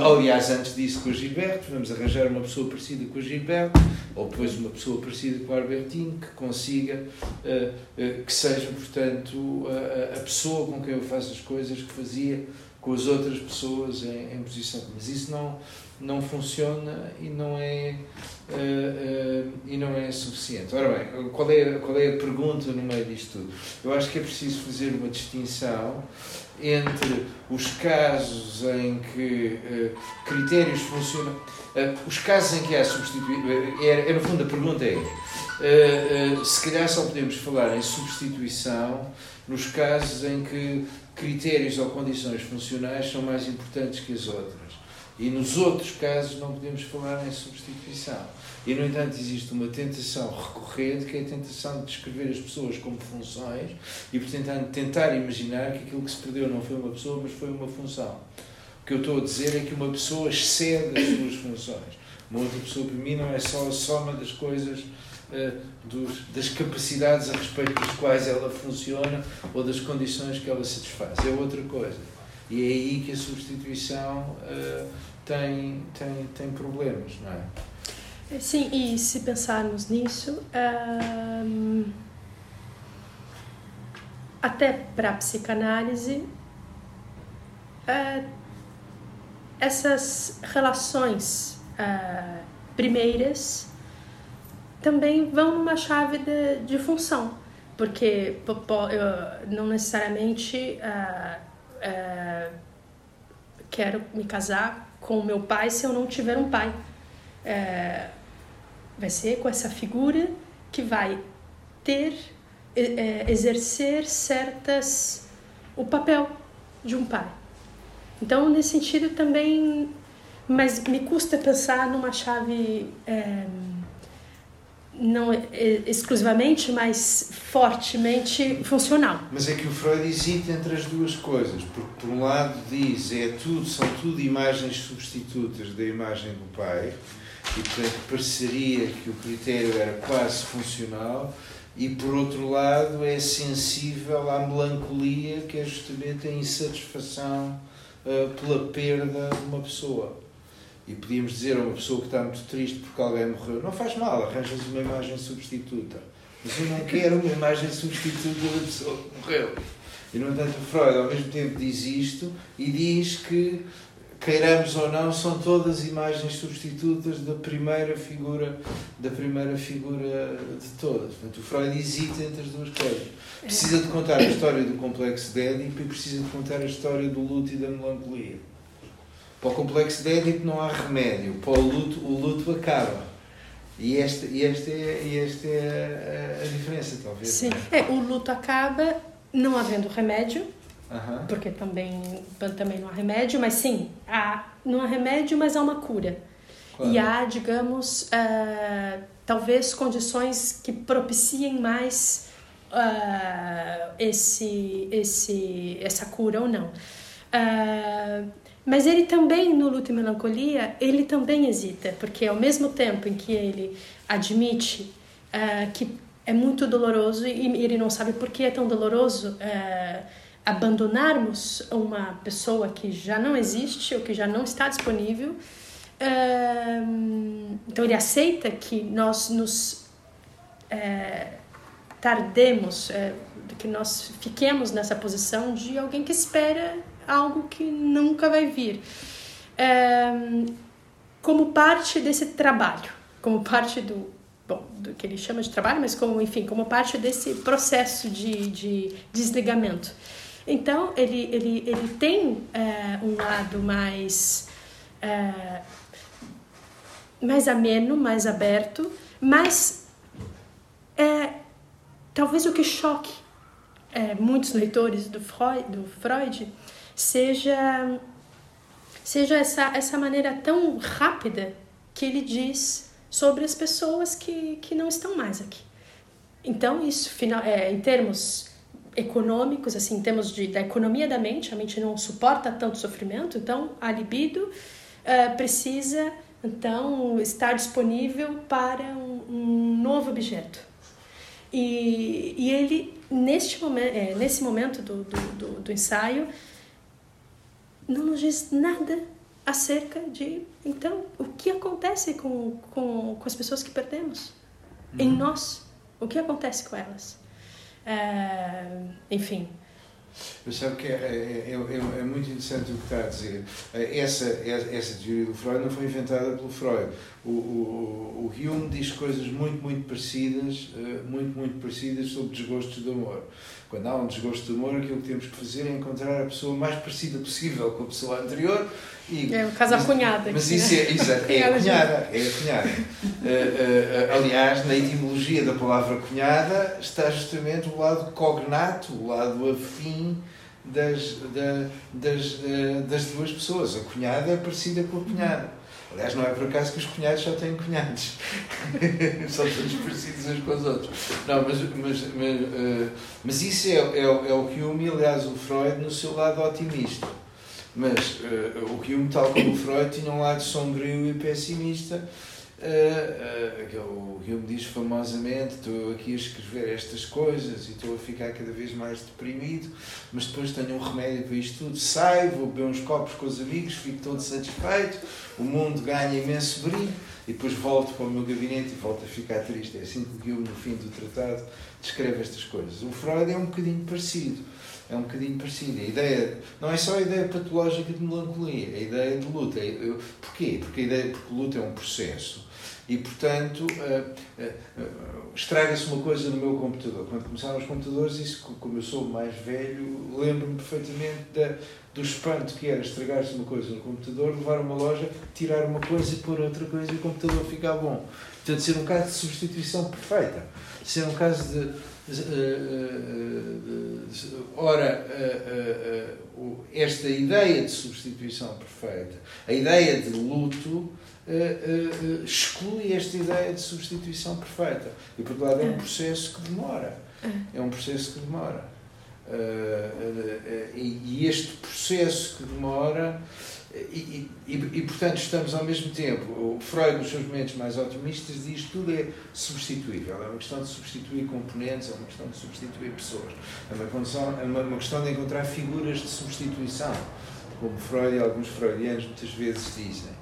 aliás, antes disso com o Gilberto, vamos arranjar uma pessoa parecida com o Gilberto, ou depois uma pessoa parecida com o Albertine, que consiga, uh, que seja, portanto, a, a pessoa com quem eu faço as coisas que fazia com as outras pessoas em, em posição. Mas isso não, não funciona e não é uh, uh, e não é suficiente. Ora bem, qual é, qual é a pergunta no meio disto tudo? Eu acho que é preciso fazer uma distinção entre os casos em que uh, critérios funcionam, os casos em que há substituição, é, é, no fundo a pergunta é, se calhar só podemos falar em substituição nos casos em que critérios ou condições funcionais são mais importantes que as outras. E nos outros casos não podemos falar em substituição. E, no entanto, existe uma tentação recorrente, que é a tentação de descrever as pessoas como funções e, portanto, tentar imaginar que aquilo que se perdeu não foi uma pessoa, mas foi uma função. O que eu estou a dizer é que uma pessoa excede as suas funções. Uma outra pessoa, para mim, não é só a soma das coisas, uh, dos, das capacidades a respeito das quais ela funciona ou das condições que ela satisfaz. É outra coisa. E é aí que a substituição. Uh, tem, tem, tem problemas, não é? Sim, e se pensarmos nisso, um, até para a psicanálise, uh, essas relações uh, primeiras também vão numa chave de, de função, porque não necessariamente uh, quero me casar com o meu pai se eu não tiver um pai. É, vai ser com essa figura que vai ter, é, exercer certas. o papel de um pai. Então, nesse sentido também. Mas me custa pensar numa chave. É, não exclusivamente, mas fortemente funcional. Mas é que o Freud hesita entre as duas coisas, porque por um lado diz é tudo, são tudo imagens substitutas da imagem do pai, e portanto pareceria que o critério era quase funcional, e por outro lado é sensível à melancolia, que é justamente a insatisfação uh, pela perda de uma pessoa e podíamos dizer a uma pessoa que está muito triste porque alguém morreu, não faz mal, arranjas uma imagem substituta. Mas eu não quero uma imagem substituta da pessoa que morreu. E, no entanto, Freud, ao mesmo tempo, diz isto e diz que, queiramos ou não, são todas imagens substitutas da primeira figura, da primeira figura de todas. Portanto, o Freud hesita entre as duas coisas. Precisa de contar a história do complexo de Édipo e precisa de contar a história do luto e da melancolia. Para o complexo de Édipo não há remédio, para o luto, o luto acaba. E esta, e esta, é, esta é a, a diferença, talvez. Sim, é? é? o luto acaba não havendo remédio, porque também, também não há remédio, mas sim, há, não há remédio, mas há uma cura. Claro. E há, digamos, uh, talvez condições que propiciem mais uh, esse, esse, essa cura ou não. Uh, mas ele também, no Luto e Melancolia, ele também hesita, porque ao mesmo tempo em que ele admite uh, que é muito doloroso e ele não sabe por que é tão doloroso uh, abandonarmos uma pessoa que já não existe ou que já não está disponível. Uh, então ele aceita que nós nos tardemos, que nós fiquemos nessa posição de alguém que espera algo que nunca vai vir. como parte desse trabalho, como parte do, bom, do que ele chama de trabalho, mas como, enfim, como parte desse processo de, de desligamento. Então, ele, ele, ele tem é, um lado mais, é, mais ameno, mais aberto, mas é, talvez o que choque é, muitos leitores do Freud, do Freud seja, seja essa, essa maneira tão rápida que ele diz sobre as pessoas que, que não estão mais aqui. Então, isso, final, é, em termos econômicos, assim, em termos de, da economia da mente, a mente não suporta tanto sofrimento, então a libido uh, precisa, então, estar disponível para um, um novo objeto. E, e ele, neste momento, é, nesse momento do, do, do, do ensaio, não nos diz nada acerca de, então, o que acontece com, com, com as pessoas que perdemos? Uhum. Em nós, o que acontece com elas? É, enfim. Eu sabe que é, é, é, é, muito interessante o que está a dizer. Essa, essa teoria do Freud não foi inventada pelo Freud. O, o, o Hume diz coisas muito, muito parecidas, muito, muito parecidas sobre desgostos do amor. Quando há um desgosto de amor, aquilo que temos que fazer é encontrar a pessoa mais parecida possível com a pessoa anterior. E, é o caso da cunhada. Mas isso é, exato, é a cunhada. É a cunhada. uh, uh, aliás, na etimologia da palavra cunhada está justamente o lado cognato, o lado afim das, da, das, uh, das duas pessoas. A cunhada é parecida com a cunhada. Aliás, não é por acaso que os cunhados só têm cunhados. São todos parecidos uns com os outros. Não, mas, mas, mas, uh, mas isso é, é, é o Hume e, aliás, o Freud no seu lado otimista. Mas uh, o Hume, tal como o Freud, tinha um lado sombrio e pessimista Uh, uh, o Hume diz famosamente: estou aqui a escrever estas coisas e estou a ficar cada vez mais deprimido, mas depois tenho um remédio para isto tudo. Saio, vou beber uns copos com os amigos, fico todo satisfeito, o mundo ganha imenso brilho e depois volto para o meu gabinete e volto a ficar triste. É assim que Hume, no fim do tratado, descreve estas coisas. O Freud é um bocadinho parecido. É um bocadinho parecido. A ideia, não é só a ideia patológica de melancolia, é a ideia de luta. Porquê? Porque a ideia, porque luta é um processo e, portanto, uh, uh, uh, estraga-se uma coisa no meu computador. Quando começaram os computadores, isso, como eu sou mais velho, lembro-me perfeitamente da, do espanto que era estragar-se uma coisa no computador, levar a uma loja, tirar uma coisa e pôr outra coisa e o computador ficar bom. Portanto, ser um caso de substituição perfeita. Ser um caso de ora, esta ideia de substituição perfeita, a ideia de luto uh, uh, exclui esta ideia de substituição perfeita. E, por outro lado, é um é. processo que demora. É, é um processo que demora. Uh, e, este processo que demora, e, e, e, portanto estamos ao mesmo tempo, o Freud nos seus momentos mais otimistas diz que tudo é substituível, é uma questão de substituir componentes, é uma questão de substituir pessoas, é uma, questão, é uma, uma questão de encontrar figuras de substituição, como Freud e alguns freudianos muitas vezes dizem.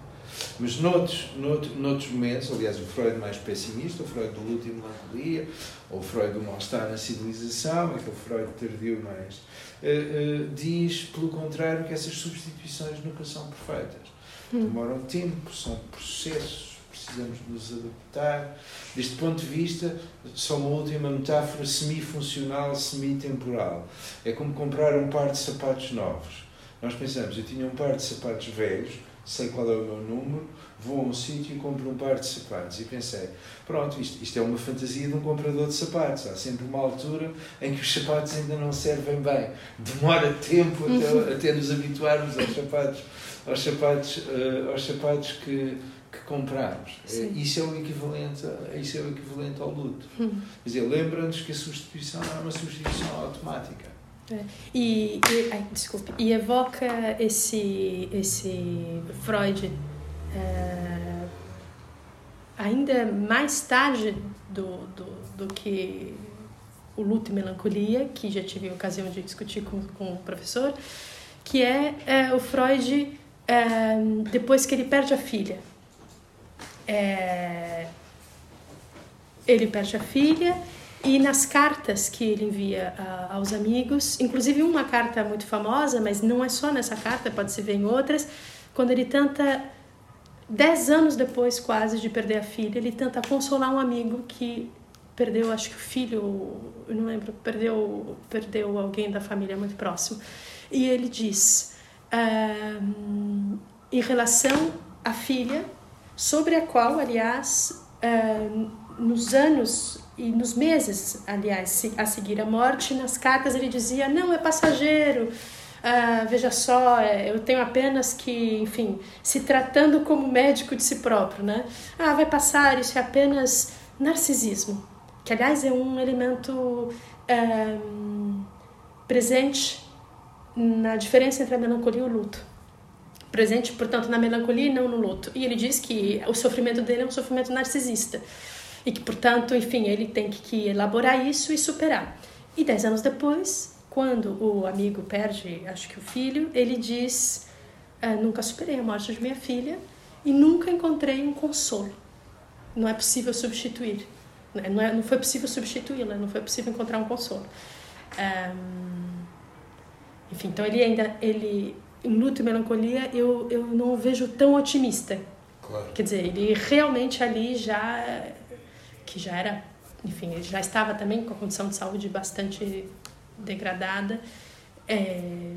Mas noutros, noutros, noutros momentos, aliás, o Freud mais pessimista, o Freud do luto e melancolia, ou o Freud do mal-estar na civilização, aquele Freud tardio mais, uh, uh, diz, pelo contrário, que essas substituições nunca são perfeitas. Hum. Demoram tempo, são processos, precisamos nos adaptar. Deste ponto de vista, só uma última metáfora semi-funcional, semi-temporal. É como comprar um par de sapatos novos. Nós pensamos, eu tinha um par de sapatos velhos, sei qual é o meu número, vou a um sítio e compro um par de sapatos. E pensei, pronto, isto, isto é uma fantasia de um comprador de sapatos. Há sempre uma altura em que os sapatos ainda não servem bem. Demora tempo até, uhum. até nos habituarmos aos sapatos, aos sapatos, uh, aos sapatos que, que compramos. É, isso é o equivalente, isso é o equivalente ao luto. Uhum. Quer dizer, lembra-nos que a substituição não é uma substituição automática. É. E, e ai, desculpe, e evoca esse, esse Freud é, ainda mais tarde do, do, do que o luto e melancolia, que já tive a ocasião de discutir com, com o professor, que é, é o Freud é, depois que ele perde a filha. Ele perde a filha e nas cartas que ele envia uh, aos amigos, inclusive uma carta muito famosa, mas não é só nessa carta, pode se ver em outras, quando ele tenta, dez anos depois quase de perder a filha, ele tenta consolar um amigo que perdeu, acho que o filho, não lembro, perdeu, perdeu alguém da família muito próximo. E ele diz, em relação à filha, sobre a qual, aliás, nos anos e nos meses, aliás, a seguir a morte, nas cartas ele dizia: não, é passageiro. Ah, veja só, é, eu tenho apenas que, enfim, se tratando como médico de si próprio, né? Ah, vai passar, isso é apenas narcisismo, que aliás é um elemento é, presente na diferença entre a melancolia e o luto. Presente, portanto, na melancolia e não no luto. E ele diz que o sofrimento dele é um sofrimento narcisista e que, portanto, enfim, ele tem que elaborar isso e superar. E dez anos depois, quando o amigo perde, acho que o filho, ele diz: ah, Nunca superei a morte de minha filha e nunca encontrei um consolo. Não é possível substituir. Né? Não, é, não foi possível substituí-la, não foi possível encontrar um consolo. Um, enfim, então ele ainda, ele, em luto e melancolia, eu, eu não o vejo tão otimista. Claro. Quer dizer, ele realmente ali já que já era, enfim, ele já estava também com a condição de saúde bastante degradada. É,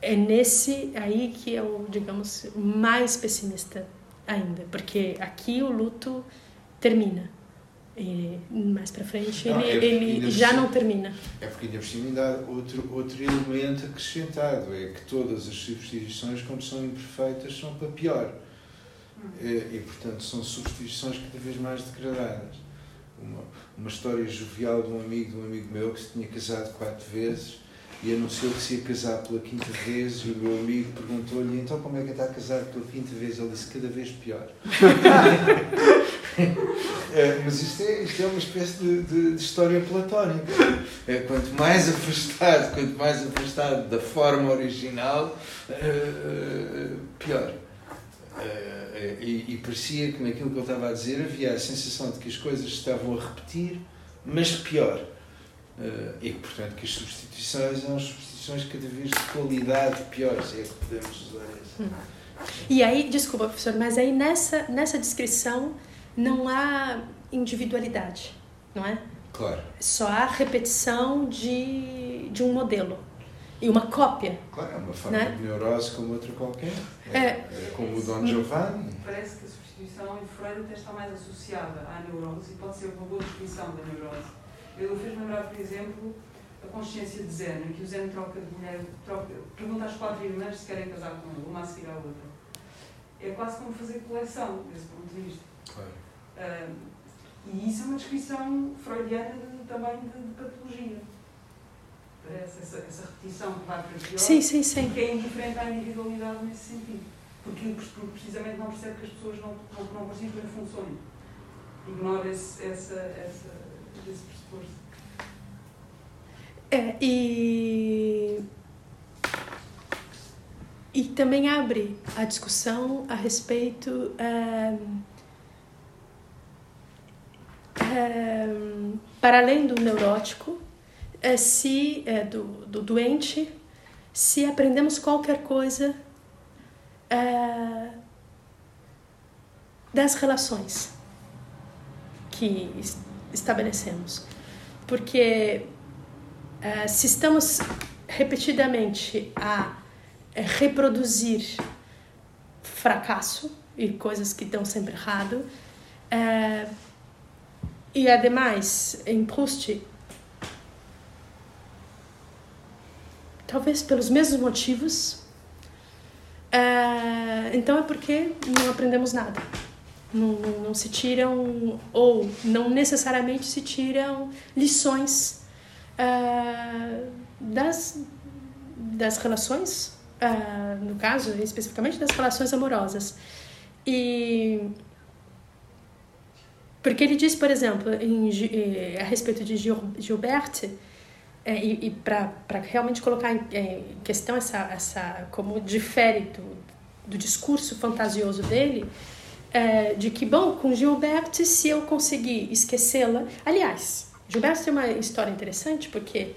é nesse aí que eu, digamos, mais pessimista ainda, porque aqui o luto termina. E mais para frente não, ele, é ele já não termina. É porque ainda por cima ainda há outro, outro elemento acrescentado, é que todas as substituições, como são imperfeitas, são para pior. E, e, portanto, são substituições cada vez mais degradadas. Uma, uma história jovial de um amigo de um amigo meu que se tinha casado quatro vezes e anunciou que se ia casar pela quinta vez e o meu amigo perguntou-lhe então como é que está casado pela quinta vez? Ele disse cada vez pior. é, mas isto é, isto é uma espécie de, de, de história platónica. É, quanto mais afastado, quanto mais afastado da forma original, uh, pior. Uh, e, e, parecia que naquilo que ele estava a dizer havia a sensação de que as coisas estavam a repetir, mas pior. Uh, e que, portanto, que as substituições eram substituições cada vez de qualidade piores, é que podemos usar isso. Hum. E aí, desculpa, professor, mas aí nessa, nessa descrição não há individualidade, não é? Claro. Só há repetição de, de um modelo e uma cópia. Claro, é uma forma né? de neurose como outra qualquer. É, é, como o Don Giovanni. Parece que a substituição em Freud até está mais associada à neurose e pode ser uma boa descrição da neurose. Ele fez lembrar, por exemplo, a consciência de Zen, em que o Zen troca de mulher, troca, pergunta às quatro irmãs se querem casar com ele, uma a seguir à outra. É quase como fazer coleção, desse ponto de vista. Claro. Uh, e isso é uma descrição freudiana de, também de, de patologia essa, essa repetição que vai para pior, sim, sim, sim. que é indiferente à individualidade nesse sentido. Porque, precisamente não percebe que as pessoas não, não, não participam em funções. Ignora esse, essa, essa, esse pressuposto. É, e, e também abre a discussão a respeito um, um, para além do neurótico é se é, do, do doente, se aprendemos qualquer coisa é, das relações que estabelecemos. Porque é, se estamos repetidamente a é, reproduzir fracasso e coisas que dão sempre errado, é, e ademais, em Proust, talvez pelos mesmos motivos. É, então é porque não aprendemos nada. Não, não, se tiram, ou não necessariamente se tiram lições é, das, das relações, uh, no caso, especificamente das relações amorosas. E. Porque ele diz, por exemplo, em, eh, a respeito de Gil, Gilbert, é, e, e para realmente colocar em, em, questão essa, essa como difere do, do discurso fantasioso dele, é, de que, bom, com Gilbert, se eu conseguir esquecê-la. Aliás, Gilberto tem uma história interessante porque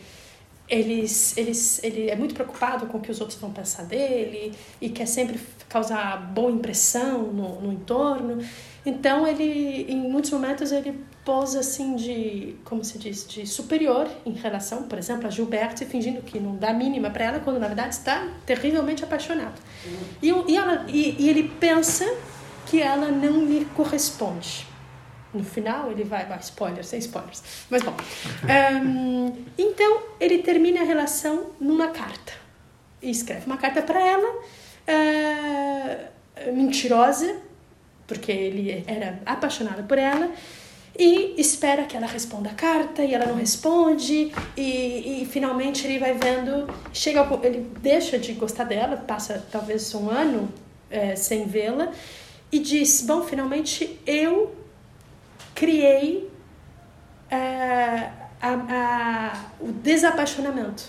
eles, eles, ele é muito preocupado com o que os outros vão pensar dele e quer sempre causar boa impressão no, no entorno. Então, ele, em muitos momentos, ele posa assim de, como se diz, de superior em relação, por exemplo, a Gilberto, fingindo que não dá mínima para ela, quando na verdade está terrivelmente apaixonado. E, e, ela, e, e ele pensa que ela não lhe corresponde. No final ele vai, vai spoilers, sem spoilers. Mas bom. Um, então ele termina a relação numa carta. E escreve uma carta para ela, uh, mentirosa, porque ele era apaixonado por ela, e espera que ela responda a carta e ela não responde e, e finalmente ele vai vendo chega ele deixa de gostar dela passa talvez um ano é, sem vê-la e diz bom finalmente eu criei é, a, a, o desapaixonamento.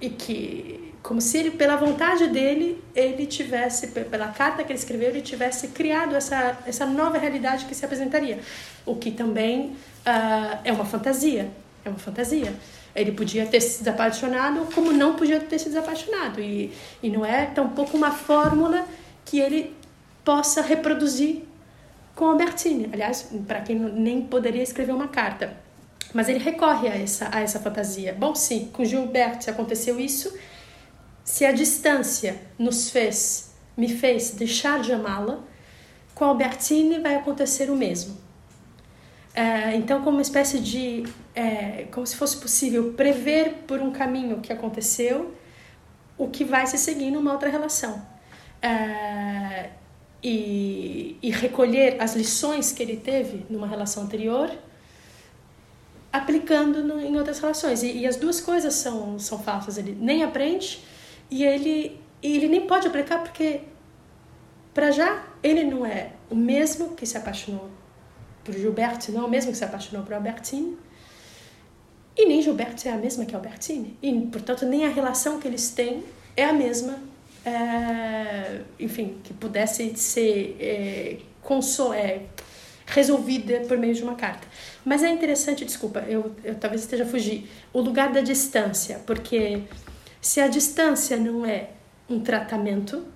E que como se ele pela vontade dele ele tivesse pela carta que ele escreveu ele tivesse criado essa essa nova realidade que se apresentaria. O que também uh, é uma fantasia é uma fantasia. Ele podia ter se desapaixonado como não podia ter se desapaixonado. E e não é tampouco uma fórmula que ele possa reproduzir com Albertine. Aliás para quem nem poderia escrever uma carta. Mas ele recorre a essa a essa fantasia. Bom sim com Gilbert aconteceu isso se a distância nos fez, me fez deixar de amá-la, com Albertine vai acontecer o mesmo. É, então, como uma espécie de, é, como se fosse possível prever por um caminho que aconteceu, o que vai se seguir numa outra relação. É, e, e recolher as lições que ele teve numa relação anterior, aplicando no, em outras relações. E, e, as duas coisas são, são falsas. Ele nem aprende e ele, ele nem pode aplicar porque, para já, ele não é o mesmo que se apaixonou por Gilberto, não é o mesmo que se apaixonou por Albertine. E nem Gilberto é a mesma que Albertine. E, portanto, nem a relação que eles têm é a mesma, é, enfim, que pudesse ser é, console, é, resolvida por meio de uma carta. Mas é interessante, desculpa, eu, eu talvez esteja a fugir, o lugar da distância, porque se a distância não é um tratamento, uh,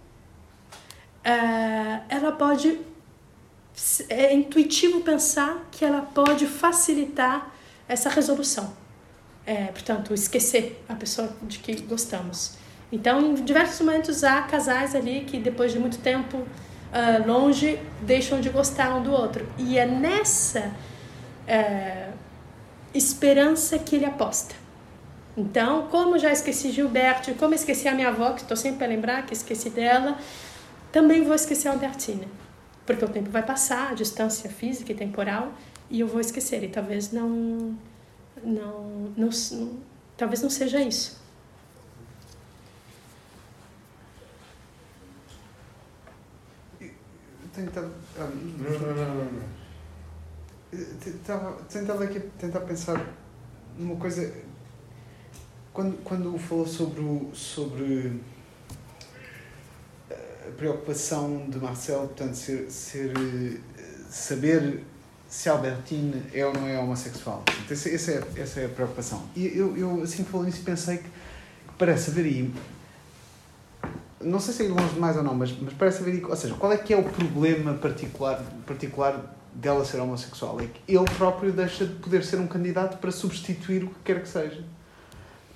ela pode. É intuitivo pensar que ela pode facilitar essa resolução. É, portanto, esquecer a pessoa de que gostamos. Então, em diversos momentos há casais ali que depois de muito tempo uh, longe deixam de gostar um do outro. E é nessa uh, esperança que ele aposta. Então, como já esqueci Gilberto, como esqueci a minha avó, que estou sempre a lembrar que esqueci dela, também vou esquecer a Albertina. Porque o tempo vai passar, a distância física e temporal, e eu vou esquecer. E talvez não, não, não, não talvez não seja isso. Tentava, ah, não, não, não, não. Tentava, tentava aqui tentar pensar numa coisa quando, quando falou sobre, o, sobre a preocupação de Marcel, portanto, ser, ser, saber se Albertine é ou não é homossexual. Essa, essa, é, essa é a preocupação. E eu, eu assim que falou nisso, pensei que, parece haver aí. Não sei se é longe demais ou não, mas, mas parece haver. Ou seja, qual é que é o problema particular, particular dela ser homossexual? É que ele próprio deixa de poder ser um candidato para substituir o que quer que seja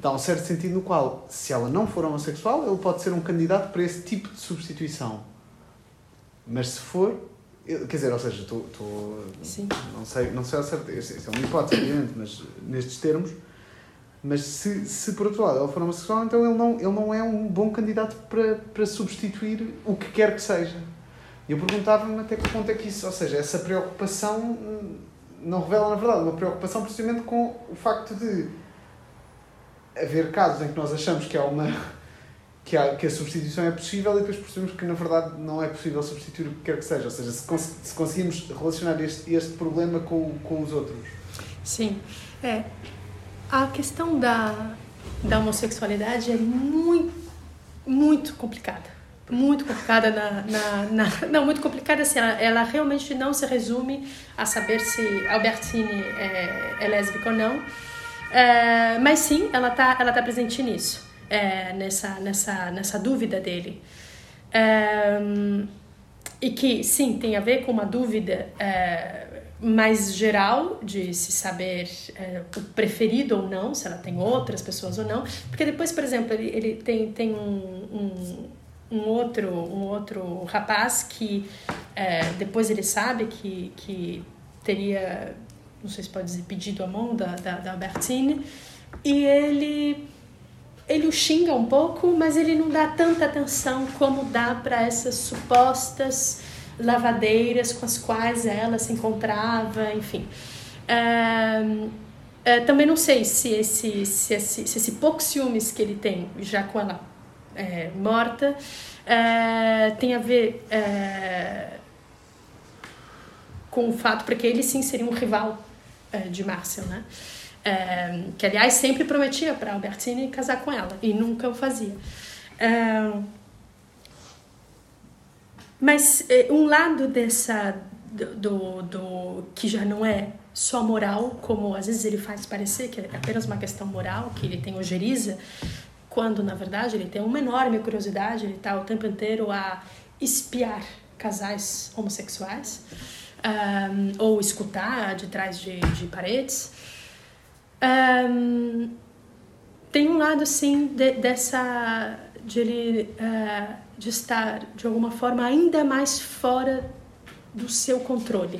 dá um certo sentido no qual, se ela não for homossexual, ele pode ser um candidato para esse tipo de substituição. Mas se for, quer dizer, ou seja, estou, estou não sei, não sei ao certo, isso é uma hipótese, obviamente, mas nestes termos, mas se, se por outro lado ele for homossexual, então ele não, ele não é um bom candidato para, para substituir o que quer que seja. E eu perguntava-me até que ponto é que isso, ou seja, essa preocupação não revela, na verdade, uma preocupação precisamente com o facto de haver casos em que nós achamos que há uma que, há, que a substituição é possível e depois percebemos que na verdade não é possível substituir o que quer que seja. Ou seja, se, cons se conseguimos relacionar este, este problema com, com os outros. Sim. É, a questão da, da homossexualidade é muito, muito complicada. Muito complicada na, na, na Não, muito complicada assim, ela, ela, realmente não se resume a saber se Albertine é, é lésbica ou não. É, mas sim, ela está ela tá presente nisso é, nessa, nessa, nessa dúvida dele. É, e que, sim, tem a ver com uma dúvida é, mais geral de se saber é, o preferido ou não, se ela tem outras pessoas ou não. Porque depois, por exemplo, ele, ele tem, tem um, um, um outro, um outro rapaz que é, depois ele sabe que, que teria, não sei se pode dizer, pedido a mão da, da, da Albertine. E ele ele o xinga um pouco, mas ele não dá tanta atenção como dá para essas supostas lavadeiras com as quais ela se encontrava, enfim. É, também não sei se esse, se, esse, se esse pouco ciúmes que ele tem, já com ela é, morta, é, tem a ver com o fato, porque ele sim seria um rival de Marcel, né? É, que, aliás, sempre prometia para Albertine casar com ela e nunca o fazia. É, mas é, um lado dessa do, do, que já não é só moral, como às vezes ele faz parecer que é apenas uma questão moral, que ele tem ojeriza, quando na verdade ele tem uma enorme curiosidade, ele está o tempo inteiro a espiar casais homossexuais um, ou escutar de trás de, de paredes. Um, tem um lado sim de, dessa de ele uh, de estar de alguma forma ainda mais fora do seu controle.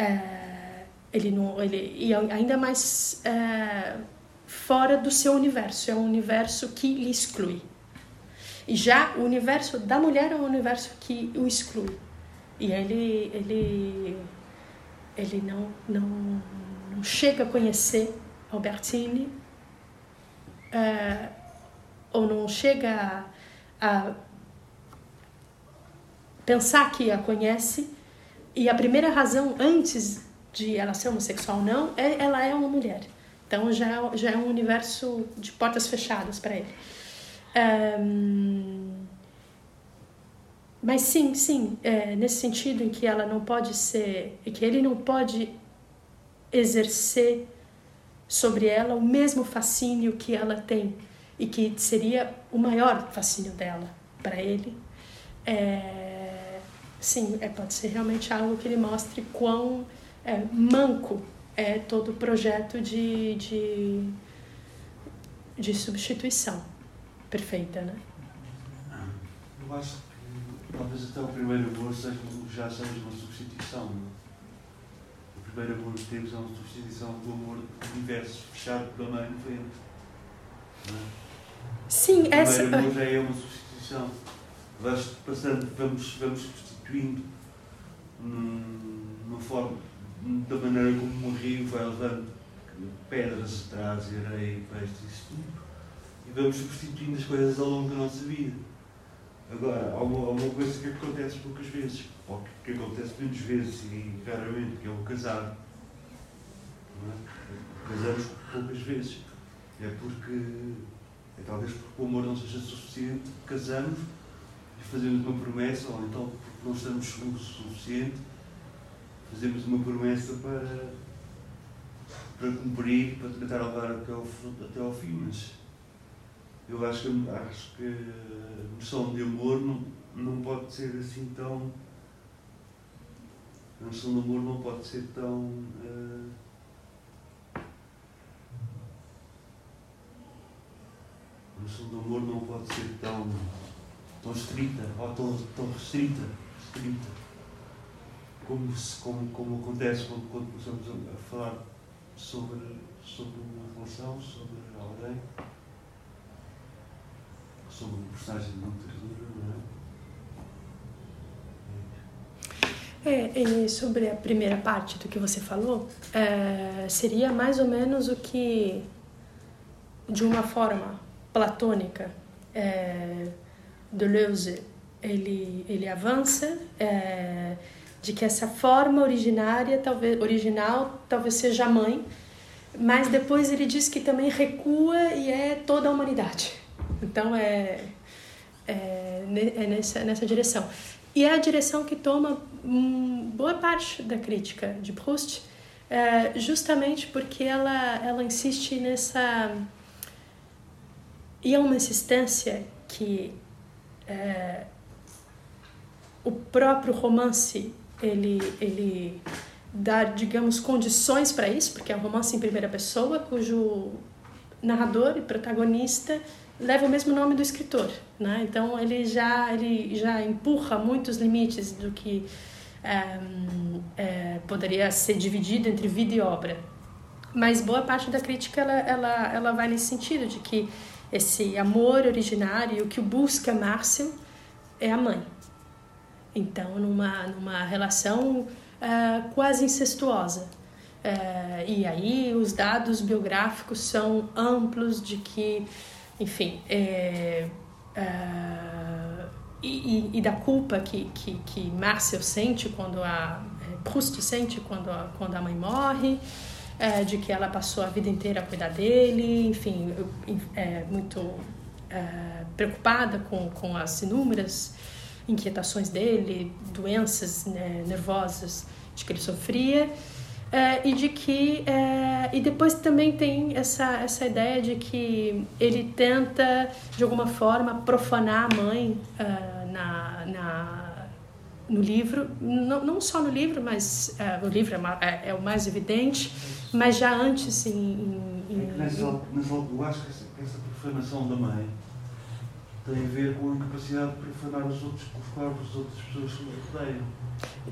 Uh, ele não ele e ainda mais uh, fora do seu universo. É um universo que lhe exclui. E já o universo da mulher é um universo que o exclui e ele ele ele não não não chega a conhecer Albertine uh, ou não chega a, a, pensar que a conhece. E a primeira razão antes de ela ser homossexual não é ela é uma mulher. Então já já é um universo de portas fechadas para ele. Um, mas sim, sim, é, nesse sentido em que ela não pode ser, que ele não pode exercer sobre ela o mesmo fascínio que ela tem e que seria o maior fascínio dela para ele. É, sim, é, pode ser realmente algo que ele mostre quão é, manco é todo o projeto de, de, de substituição perfeita, né? Eu acho talvez até o primeiro amor seja, já seja uma substituição, não? É? primeiro amor que temos é uma substituição do amor do universo fechado pela mãe no vento. É? Sim, o essa. O primeiro amor já é uma substituição. Vamos passando, vamos, vamos substituindo numa forma, da maneira como um rio vai levando pedras atrás e areia e peixe e isso tudo. E vamos substituindo as coisas ao longo da nossa vida. Agora, há uma, há uma coisa que acontece poucas vezes, ou que, que acontece menos vezes e raramente, que é o casar. É? Casamos poucas vezes. É porque, é talvez porque o amor não seja suficiente, casamos e fazemos uma promessa, ou então porque não estamos seguros o suficiente, fazemos uma promessa para, para cumprir, para tentar levar até ao, até ao fim. Mas, eu acho que, acho que a noção de amor não, não pode ser assim tão. A noção de amor não pode ser tão. Uh, a noção de amor não pode ser tão, tão estrita ou tão, tão restrita, restrita como, se, como, como acontece quando, quando começamos a falar sobre, sobre uma relação, sobre alguém sobre um personagem de literatura, não é? É, sobre a primeira parte do que você falou, é, seria mais ou menos o que de uma forma platônica, é, Deleuze ele ele avança é, de que essa forma originária talvez original talvez seja a mãe, mas depois ele diz que também recua e é toda a humanidade. Então é é, é nessa nessa direção. E é a direção que toma boa parte da crítica de Proust, é, justamente porque ela, ela insiste nessa. E é uma insistência que é, o próprio romance ele, ele dá, digamos, condições para isso, porque é um romance em primeira pessoa, cujo narrador e protagonista leva o mesmo nome do escritor, né? Então ele já ele já empurra muitos limites do que é, é, poderia ser dividido entre vida e obra. Mas boa parte da crítica ela, ela, ela vai nesse sentido de que esse amor originário, o que busca Márcio é a mãe. Então, numa, numa relação uh, quase incestuosa. Uh, e aí os dados biográficos são amplos de que enfim, é, é, e, e, da culpa que, que, que Marcel sente quando a é, Proust sente quando a, quando a mãe morre, é, de que ela passou a vida inteira a cuidar dele, enfim, é, muito é, preocupada com, com as inúmeras inquietações dele, doenças né, nervosas de que ele sofria. É, e de que é, e depois também tem essa essa ideia de que ele tenta de alguma forma profanar a mãe uh, na, na no livro. Não, não só no livro mas uh, o livro é, é, o mais evidente mas já antes em, em, nessa, nessa, eu acho que essa, essa profanação da mãe tem a ver com a incapacidade de profanar os outros os corpos das outras pessoas que nos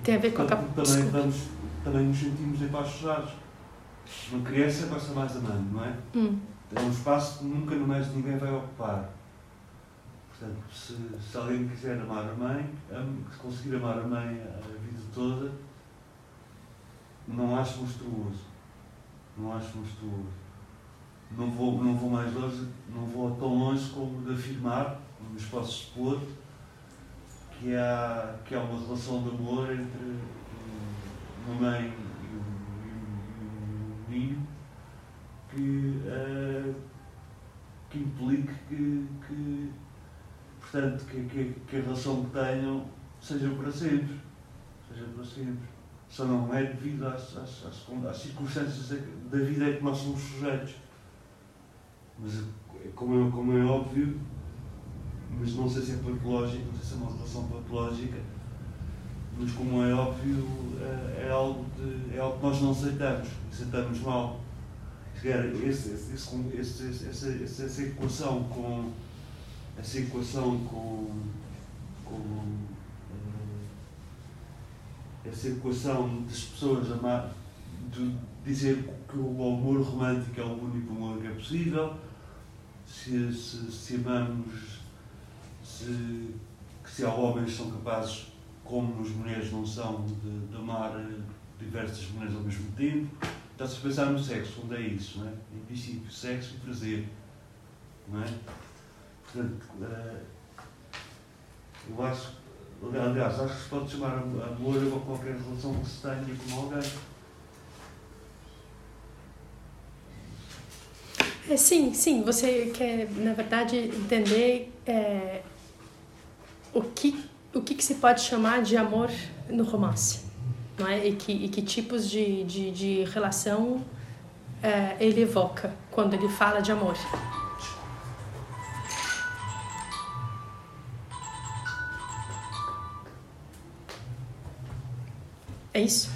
tem a ver com a também vamos também nos sentimos empaixonados. Uma criança gosta mais da mãe, não é? Hum. É um espaço que nunca no mais ninguém vai ocupar. Portanto, se, se alguém quiser amar a mãe, se conseguir amar a mãe a vida toda, não acho monstruoso. Não acho monstruoso. Não vou, não vou mais longe, não vou tão longe como de afirmar, mas posso expor, que há, que há uma relação de amor entre uma mãe e um, menino que, uh, que implique que, que portanto, que, que, que, a relação que tenham seja para sempre. Seja para sempre. Só não é devido às, às, às, às circunstâncias da vida em que nós somos sujeitos. Mas, como é, como é óbvio, mas não sei se é patológico, não sei se é uma relação patológica, mas como é óbvio, é, é algo, de, é algo que nós não aceitamos, aceitamos mal. Esse, esse, esse, essa equação com essa equação com, com eh, essa equação das pessoas amar, de dizer que o amor romântico é o único amor que é possível, se, se, se amamos, que se há homens são capazes como as mulheres não são de, de amar diversas mulheres ao mesmo tempo. Está-se a pensar no sexo, onde é isso, não é? Em princípio, sexo e prazer, não é? Portanto, uh, eu acho, aliás, acho que se pode chamar amor a qualquer relação que se tenha com alguém. É, sim, sim. Você quer, na verdade, entender é, o que o que, que se pode chamar de amor no romance, não é? E que, e que tipos de, de, de relação é, ele evoca quando ele fala de amor. É isso?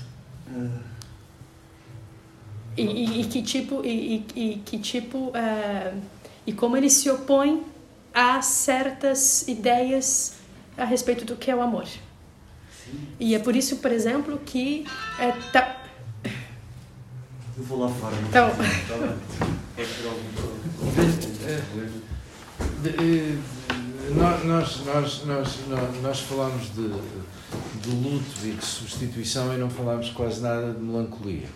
E, e, e, que tipo e, e que tipo é, e como ele se opõe a certas ideias a respeito do que é o amor. Sim. E é por isso, por exemplo, que é tá... Eu vou lá fora. Então... Eh, nós, nós, nós, nós, nós falamos de, de luto e de substituição e não falamos quase nada de melancolia.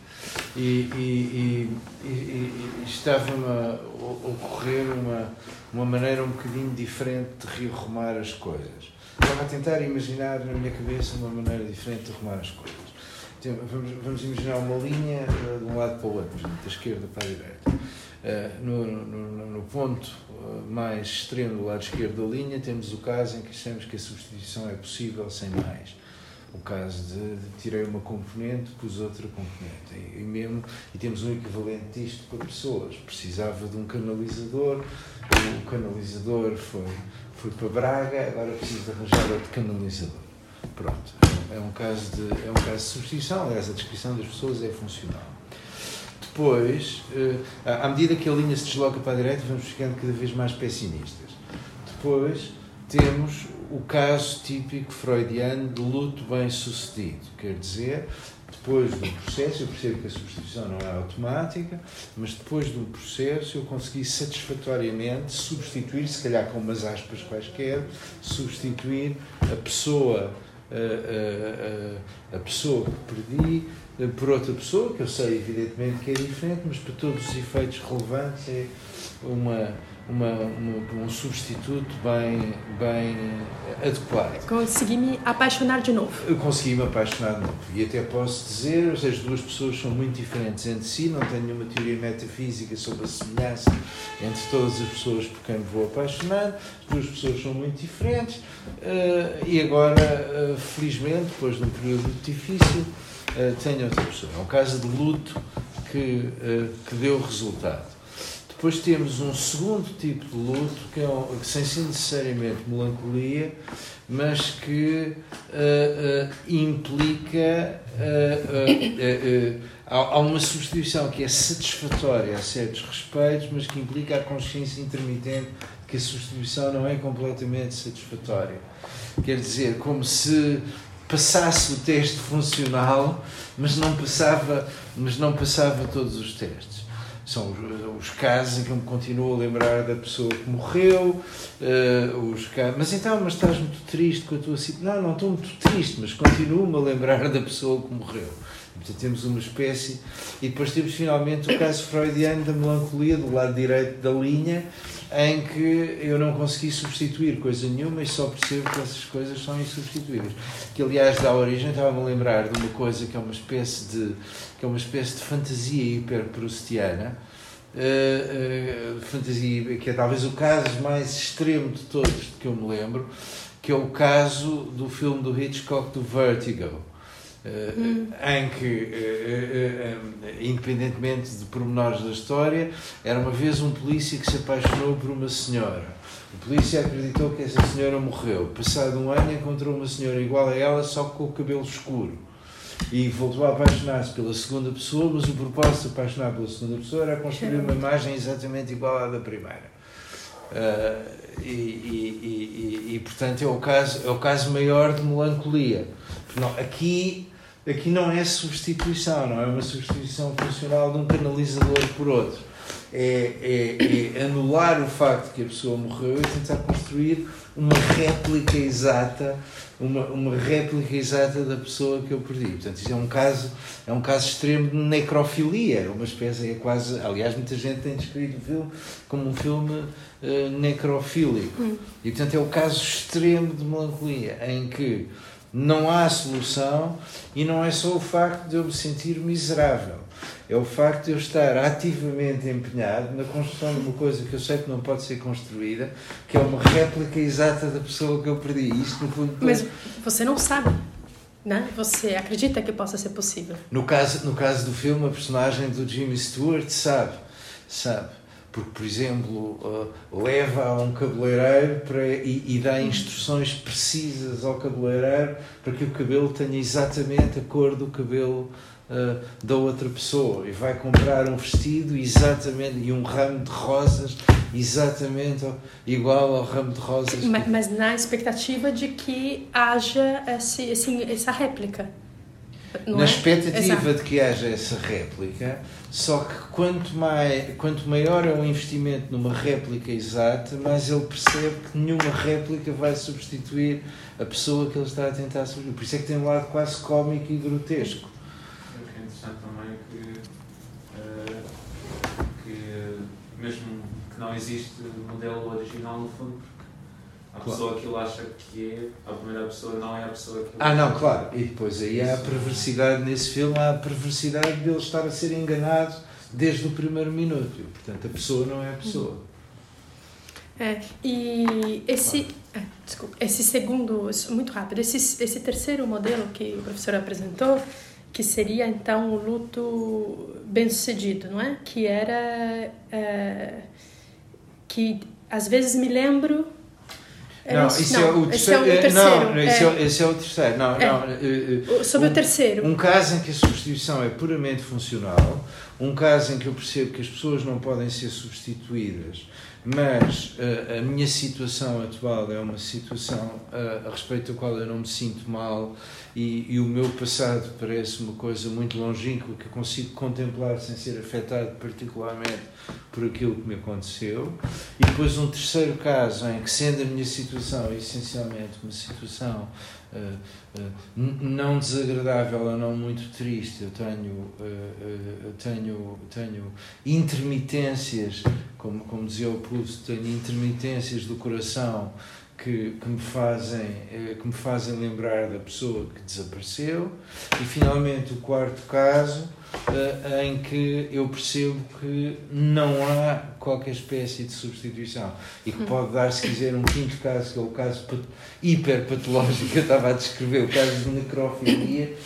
E, e, e, e estava-me a ocorrer uma, uma maneira um bocadinho diferente de rearrumar as coisas. Estava a tentar imaginar na minha cabeça uma maneira diferente de arrumar as coisas. Vamos, vamos imaginar uma linha eh, de um lado para o outro, da esquerda para a direita. Uh, no, no, no, ponto eh, mais extremo do lado esquerdo da linha, temos o caso em que achamos que a substituição é possível sem mais. O caso de, de tirei uma componente, pus outra componente. E, e, mesmo, e temos um equivalente disto para pessoas. Precisava de um canalizador, o canalizador foi, foi para Braga, agora preciso arranjar outro canalizador. Pronto, é um caso de, é um caso de substituição, aliás, a descrição das pessoas é funcional. Depois, eh, à medida que a linha se desloca para a direita, vamos ficando cada vez mais pessimistas. Depois, temos o caso típico freudiano de luto bem-sucedido. Quer dizer, depois do processo, eu percebo que a substituição não é automática, mas depois do processo eu consegui satisfatoriamente substituir, se calhar com umas aspas quaisquer, substituir a pessoa a, a, a, pessoa que perdi eh, por outra pessoa, que eu sei evidentemente que é diferente, mas para todos os efeitos relevantes é uma, uma, uma, um substituto bem, bem adequado. Consegui me apaixonar de novo. Eu consegui me apaixonar de novo. E até posso dizer, as duas pessoas são muito diferentes entre si, não tenho nenhuma teoria metafísica sobre a semelhança entre todas as pessoas por quem me vou apaixonar, as duas pessoas são muito diferentes, uh, e agora, uh, felizmente, depois de um período muito difícil, tenho outra pessoa. É um caso de luto que, que deu resultado. Depois temos um segundo tipo de luto, que, é um, que sem ser necessariamente melancolia, mas que uh, uh, implica. Uh, há uma substituição que é satisfatória a certos respeitos, mas que implica a consciência intermitente que a substituição não é completamente satisfatória. Quer dizer, como se passasse o teste funcional, mas não passava, mas não passava todos os testes são os, os, casos em que eu me continuo a lembrar da pessoa que morreu, uh, os casos, mas então, mas estás muito triste com a tua situação. Não, não estou muito triste, mas continuo-me a lembrar da pessoa que morreu. Portanto, temos uma espécie. E depois temos finalmente o caso freudiano da melancolia, do lado direito da linha, em que eu não consegui substituir coisa nenhuma e só percebo que essas coisas são insubstituíveis. Que, aliás, dá origem, estava-me a lembrar de uma coisa que é uma espécie de que é uma espécie de fantasia hiperprustiana, uh, uh, fantasia que é talvez o caso mais extremo de todos de que eu me lembro, que é o caso do filme do Hitchcock do Vertigo. Uh, hum. em que, independentemente de pormenores da história, era uma vez um polícia que se apaixonou por uma senhora. O polícia acreditou que essa senhora morreu. Passado um ano, encontrou uma senhora igual a ela, só com o cabelo escuro e voltou a apaixonar-se pela segunda pessoa, mas o propósito de apaixonar pela segunda pessoa era construir uma imagem exatamente igual à da primeira. Uh, e, e, e, e, portanto é o caso é o caso maior de melancolia. Não, aqui aqui não é substituição não é uma substituição funcional de um canalizador por outro. É, é, é anular o facto de que a pessoa morreu e tentar construir uma réplica exata uma, uma réplica exata da pessoa que eu perdi. Portanto, isto é um caso, é um caso extremo de necrofilia, é uma espécie, é quase, aliás, muita gente tem descrito o filme como um filme uh, necrofílico. Hum. E, portanto, é o caso extremo de melancolia, em que não há solução e não é só o facto de eu me sentir miserável é o facto de eu estar ativamente empenhado na construção de uma coisa que eu sei que não pode ser construída, que é uma réplica exata da pessoa que eu perdi. Isto, no fundo, Mas você não sabe. Né? Você acredita que possa ser possível? No caso, no caso do filme, a personagem do Jimmy Stewart sabe, sabe, porque, por exemplo, uh, leva a um cabeleireiro para, e, e, dá instruções precisas ao cabeleireiro para que o cabelo tenha exatamente a cor do cabelo uh, da outra pessoa e vai comprar um vestido exatamente e um ramo de rosas exatamente igual ao ramo de rosas. Mas, mas na expectativa de que haja esse, esse, essa réplica. na é? expectativa de que haja essa réplica, só que quanto, mais, quanto maior é o investimento numa réplica exata, mais ele percebe que nenhuma réplica vai substituir a pessoa que ele está a tentar substituir. Por isso é que tem um lado quase cómico e grotesco. Mesmo que não existe modelo original no fundo, a claro. pessoa que ele acha que é, a primeira pessoa não é a pessoa que ele Ah, não, claro. E depois aí há a perversidade nesse filme, há a perversidade de ele estar a ser enganado desde o primeiro minuto. E, portanto, a pessoa não é a pessoa. É, e esse, é, desculpa, esse segundo, muito rápido, esse, esse terceiro modelo que o professor apresentou, que seria então o luto bem-sucedido, não é? Que era é, que às vezes me lembro não, isso não, é o terceiro. Esse é o terceiro. Não, esse, é. esse é o terceiro. Não, é. não, uh, Sobre um, o terceiro. Um caso em que a substituição é puramente funcional, um caso em que eu percebo que as pessoas não podem ser substituídas, mas uh, a minha situação atual é uma situação uh, a respeito da qual eu não me sinto mal e, e o meu passado parece uma coisa muito longínqua que eu consigo contemplar sem ser afetado particularmente por aquilo que me aconteceu. E depois um terceiro caso em que, sendo a minha situação essencialmente uma situação uh, uh, não desagradável ou não muito triste, eu tenho, uh, tenho, tenho intermitências, como, como dizia o Proust, tenho intermitências do coração que, que, me fazem, que me fazem lembrar da pessoa que desapareceu. E finalmente o quarto caso uh, em que eu percebo que não há qualquer espécie de substituição e que pode dar, se quiser, um quinto caso, que é o caso hiperpatológico, eu estava a descrever, o caso de necrofilia,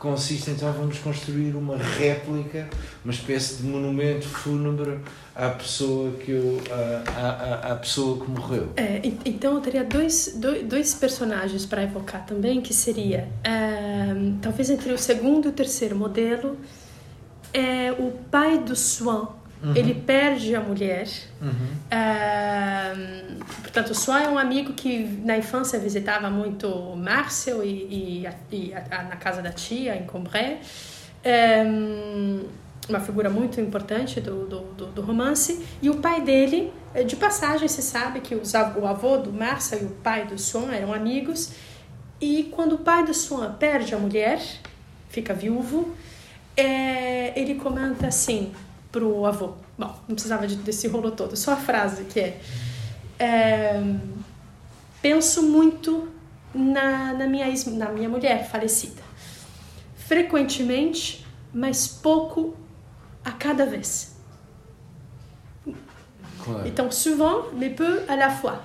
consiste então, vamos construir uma réplica, uma espécie de monumento fúnebre à pessoa que eu à, à, à pessoa que morreu é, então eu teria dois, dois, dois personagens para evocar também que seria uh, talvez entre o segundo e o terceiro modelo é o pai do Swan. Uhum. Ele perde a mulher. Uhum. Uh, portanto, Swan é um amigo que na infância visitava muito Marcel e, e, e a, a, na casa da tia, em Combray. Um, uma figura muito importante do, do, do, do, romance. E o pai dele, eh, de passagem, se sabe que os, o avô do Marcel e o pai do Swan eram amigos. E quando o pai do Swan perde a mulher, fica viúvo, é, ele comenta assim pro avô. Bom, não precisava de, desse rolo todo, só a frase que é, é penso muito na, na, minha, na minha mulher falecida. Frequentemente, mas pouco a cada vez. Claro. Então, souvent, mais peu à la fois.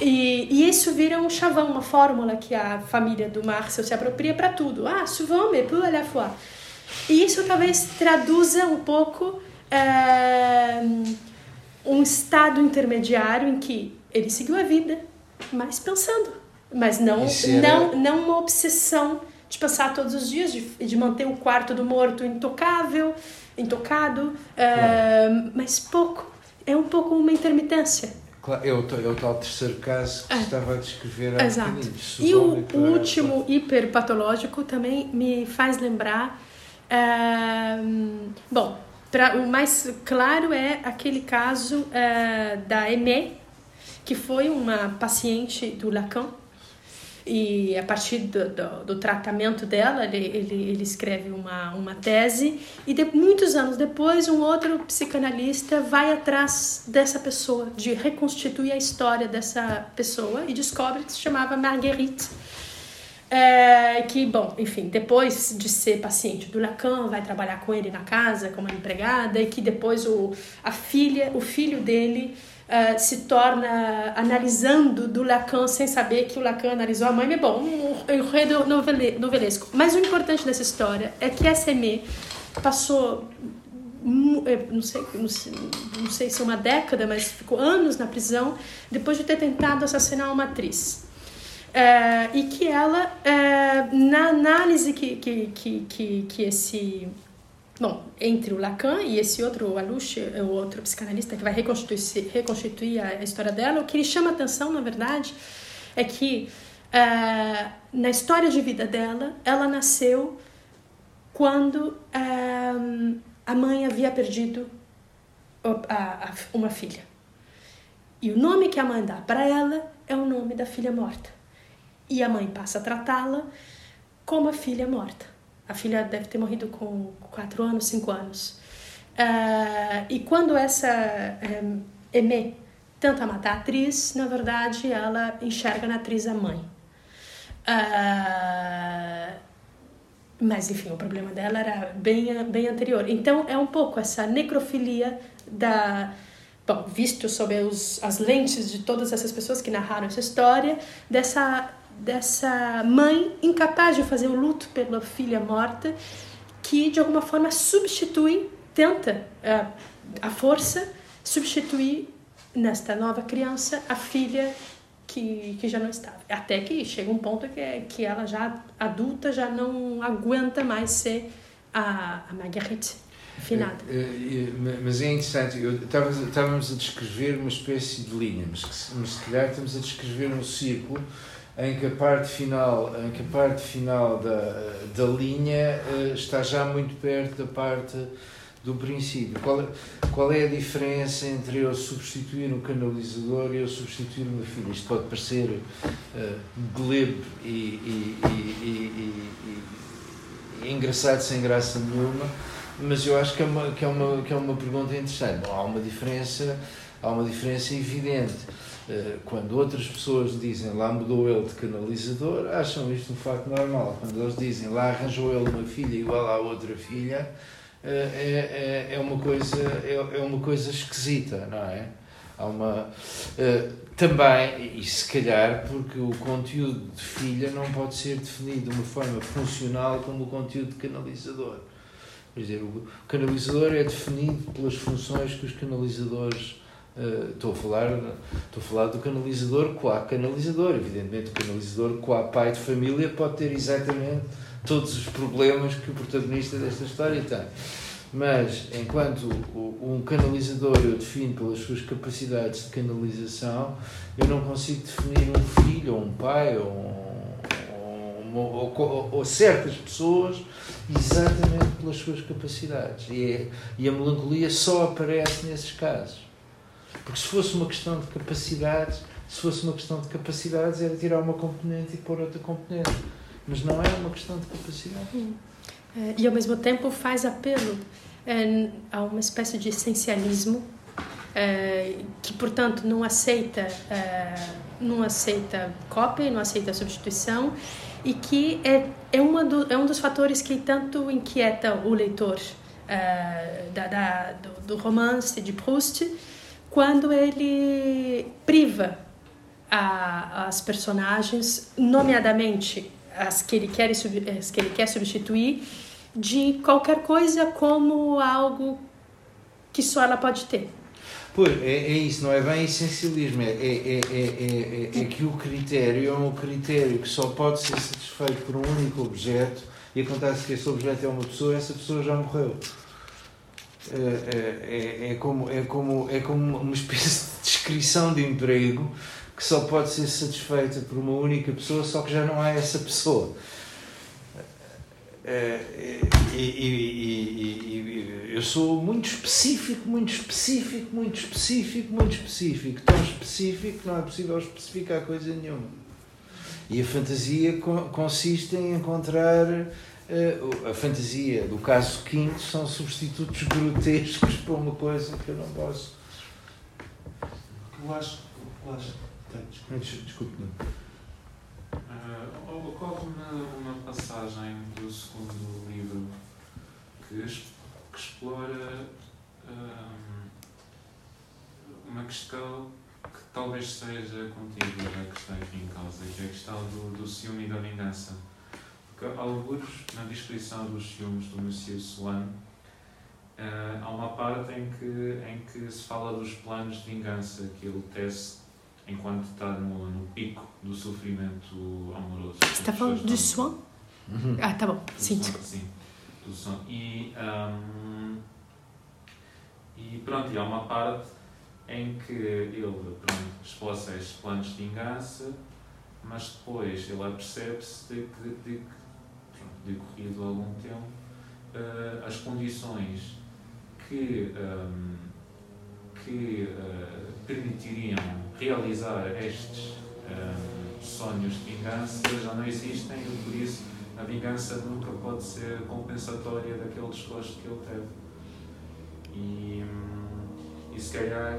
E, e, isso vira um chavão, uma fórmula que a família do Marcel se apropria para tudo. Ah, souvent, mais peu à la fois. E isso talvez traduza um pouco é, um estado intermediário em que ele seguiu a vida, mas pensando, mas não, não, não uma obsessão de passar todos os dias, de, de manter o quarto do morto intocável, intocado, é, mas pouco. É um pouco uma intermitência. Claro, é o, é o tal terceiro caso que é. estava a descrever há Exato. E o, o último hiperpatológico também me faz lembrar bom, pra, o mais claro é aquele caso uh, da Aimée, que foi uma paciente do Lacan, e a partir do, do, do, tratamento dela, ele, ele, ele escreve uma, uma tese, e de, muitos anos depois, um outro psicanalista vai atrás dessa pessoa, de reconstituir a história dessa pessoa, e descobre que se chamava Marguerite é, que, bom, enfim, depois de ser paciente do Lacan, vai trabalhar com ele na casa como empregada e que depois o, a filha, o filho dele uh, se torna analisando do Lacan sem saber que o Lacan analisou a mãe. Mas, bom, um enredo novelesco. Mas o importante dessa história é que a SME passou é, não sei, não sei, não sei se é uma década, mas ficou anos na prisão depois de ter tentado assassinar uma atriz. Uh, e que ela, uh, na análise que, que, que, que, que esse bom, entre o Lacan e esse outro Aluche, o outro psicanalista que vai reconstituir, reconstituir a história dela, o que ele chama atenção, na verdade, é que uh, na história de vida dela, ela nasceu quando um, a mãe havia perdido uma filha. E o nome que a mãe dá para ela é o nome da filha morta. E a mãe passa a tratá-la como a filha morta. A filha deve ter morrido com 4 anos, 5 anos. Uh, e quando essa um, Aimé tenta matar a atriz, na verdade ela enxerga na atriz a mãe. Uh, mas enfim, o problema dela era bem, bem anterior. Então é um pouco essa necrofilia da. Bom, visto sob as lentes de todas essas pessoas que narraram essa história, dessa, dessa mãe incapaz de fazer o luto pela filha morta, que de alguma forma substitui, tenta uh, a força substituir nesta nova criança a filha que, que já não estava. Até que chega um ponto que, que ela já adulta já não aguenta mais ser a, a Marguerite finada. É, é, mas é interessante, eu, estávamos a descrever uma espécie de linha, mas, mas se calhar estamos a descrever um círculo em que a parte final, em que a parte final da, da linha eh, está já muito perto da parte do princípio. Qual, qual é a diferença entre eu substituir um canalizador e eu substituir uma filha? Isto pode parecer uh, glebe e, e, e, e, engraçado sem graça nenhuma, mas eu acho que é uma, que é uma, que é uma pergunta interessante. Bom, há uma diferença, há uma diferença evidente. Uh, quando outras pessoas dizem lá mudou ele de canalizador, acham isto um facto normal. Quando eles dizem lá arranjou ele uma filha igual à outra filha, é, é, é, é, uma coisa, é, é uma coisa esquisita, não é? Há uma, uh, também, e se calhar, porque o conteúdo de filha não pode ser definido de uma forma funcional como o conteúdo de canalizador. Quer dizer, o canalizador é definido pelas funções que os canalizadores. Uh, estou, a falar, estou a falar do canalizador qua canalizador. Evidentemente, o canalizador qua pai de família pode ter exatamente todos os problemas que o protagonista desta história tem. Mas, enquanto um canalizador eu defino pelas suas capacidades de canalização, eu não consigo definir um filho, ou um pai, ou, ou, ou, ou certas pessoas exatamente pelas suas capacidades. E, é, e a melancolia só aparece nesses casos. Porque se fosse uma questão de capacidades, se fosse uma questão de capacidades, era tirar uma componente e pôr outra componente mas não é uma questão de capacidade. Hum. E ao mesmo tempo faz apelo é, a uma espécie de essencialismo é, que, portanto, não aceita, não aceita cópia, não aceita substituição e que é, é, uma do, é um dos fatores que tanto inquieta o leitor da, da, do, do romance de Proust quando ele priva a, as personagens, nomeadamente as que ele quer, as que ele quer substituir de qualquer coisa como algo que só ela pode ter. Pois, é, é isso, não é bem essencialismo, é, é, é, é, é, que o critério é um critério que só pode ser satisfeito por um único objeto e acontece que esse objeto é uma pessoa essa pessoa já morreu. É, é, é, como, é, como, é como uma espécie de descrição de emprego que só pode ser satisfeita por uma única pessoa, só que já não há essa pessoa. É, e, e, e, eu sou muito específico, muito específico, muito específico, muito específico. Tão específico que não é possível especificar coisa nenhuma. E a fantasia consiste em encontrar. Eh, a fantasia do caso quinto são substitutos grotescos para uma coisa que eu não posso. Eu acho, eu acho Desculpe. Uh, Ocorre-me uma passagem do segundo livro que, que explora um, uma questão que talvez seja contigo a questão aqui em causa, que é a questão do, do ciúme e da vingança. Alguns, na descrição dos ciúmes do Monsieur Swan, uh, há uma parte em que, em que se fala dos planos de vingança que ele tece enquanto está no, no pico do sofrimento amoroso. Você está falando do soin? Uhum. Ah, tá bom. Sim, soin, sim. Do soin. E, um, e pronto, e há uma parte em que ele pronto, esboça estes planos de vingança, mas depois ele apercebe-se de que, de, de, decorrido algum tempo, uh, as condições que, um, que uh, permitiriam realizar estes um, sonhos de vingança já não existem e por isso a vingança nunca pode ser compensatória daquele desgosto que ele teve. E, hum, e se calhar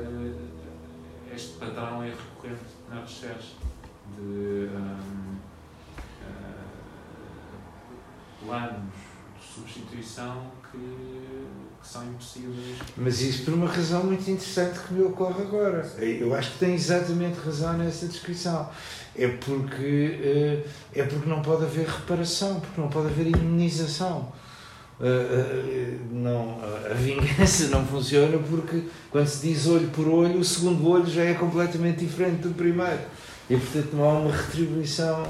este padrão é recorrente na recherche de uh, planos de substituição que, que, são impossíveis. Mas isso por uma razão muito interessante que me ocorre agora. Eu acho que tem exatamente razão nessa descrição. É porque, uh, é porque não pode haver reparação, porque não pode haver imunização. Uh, uh, não, a vingança não funciona porque quando se diz olho por olho, o segundo olho já é completamente diferente do primeiro. E portanto não há uma retribuição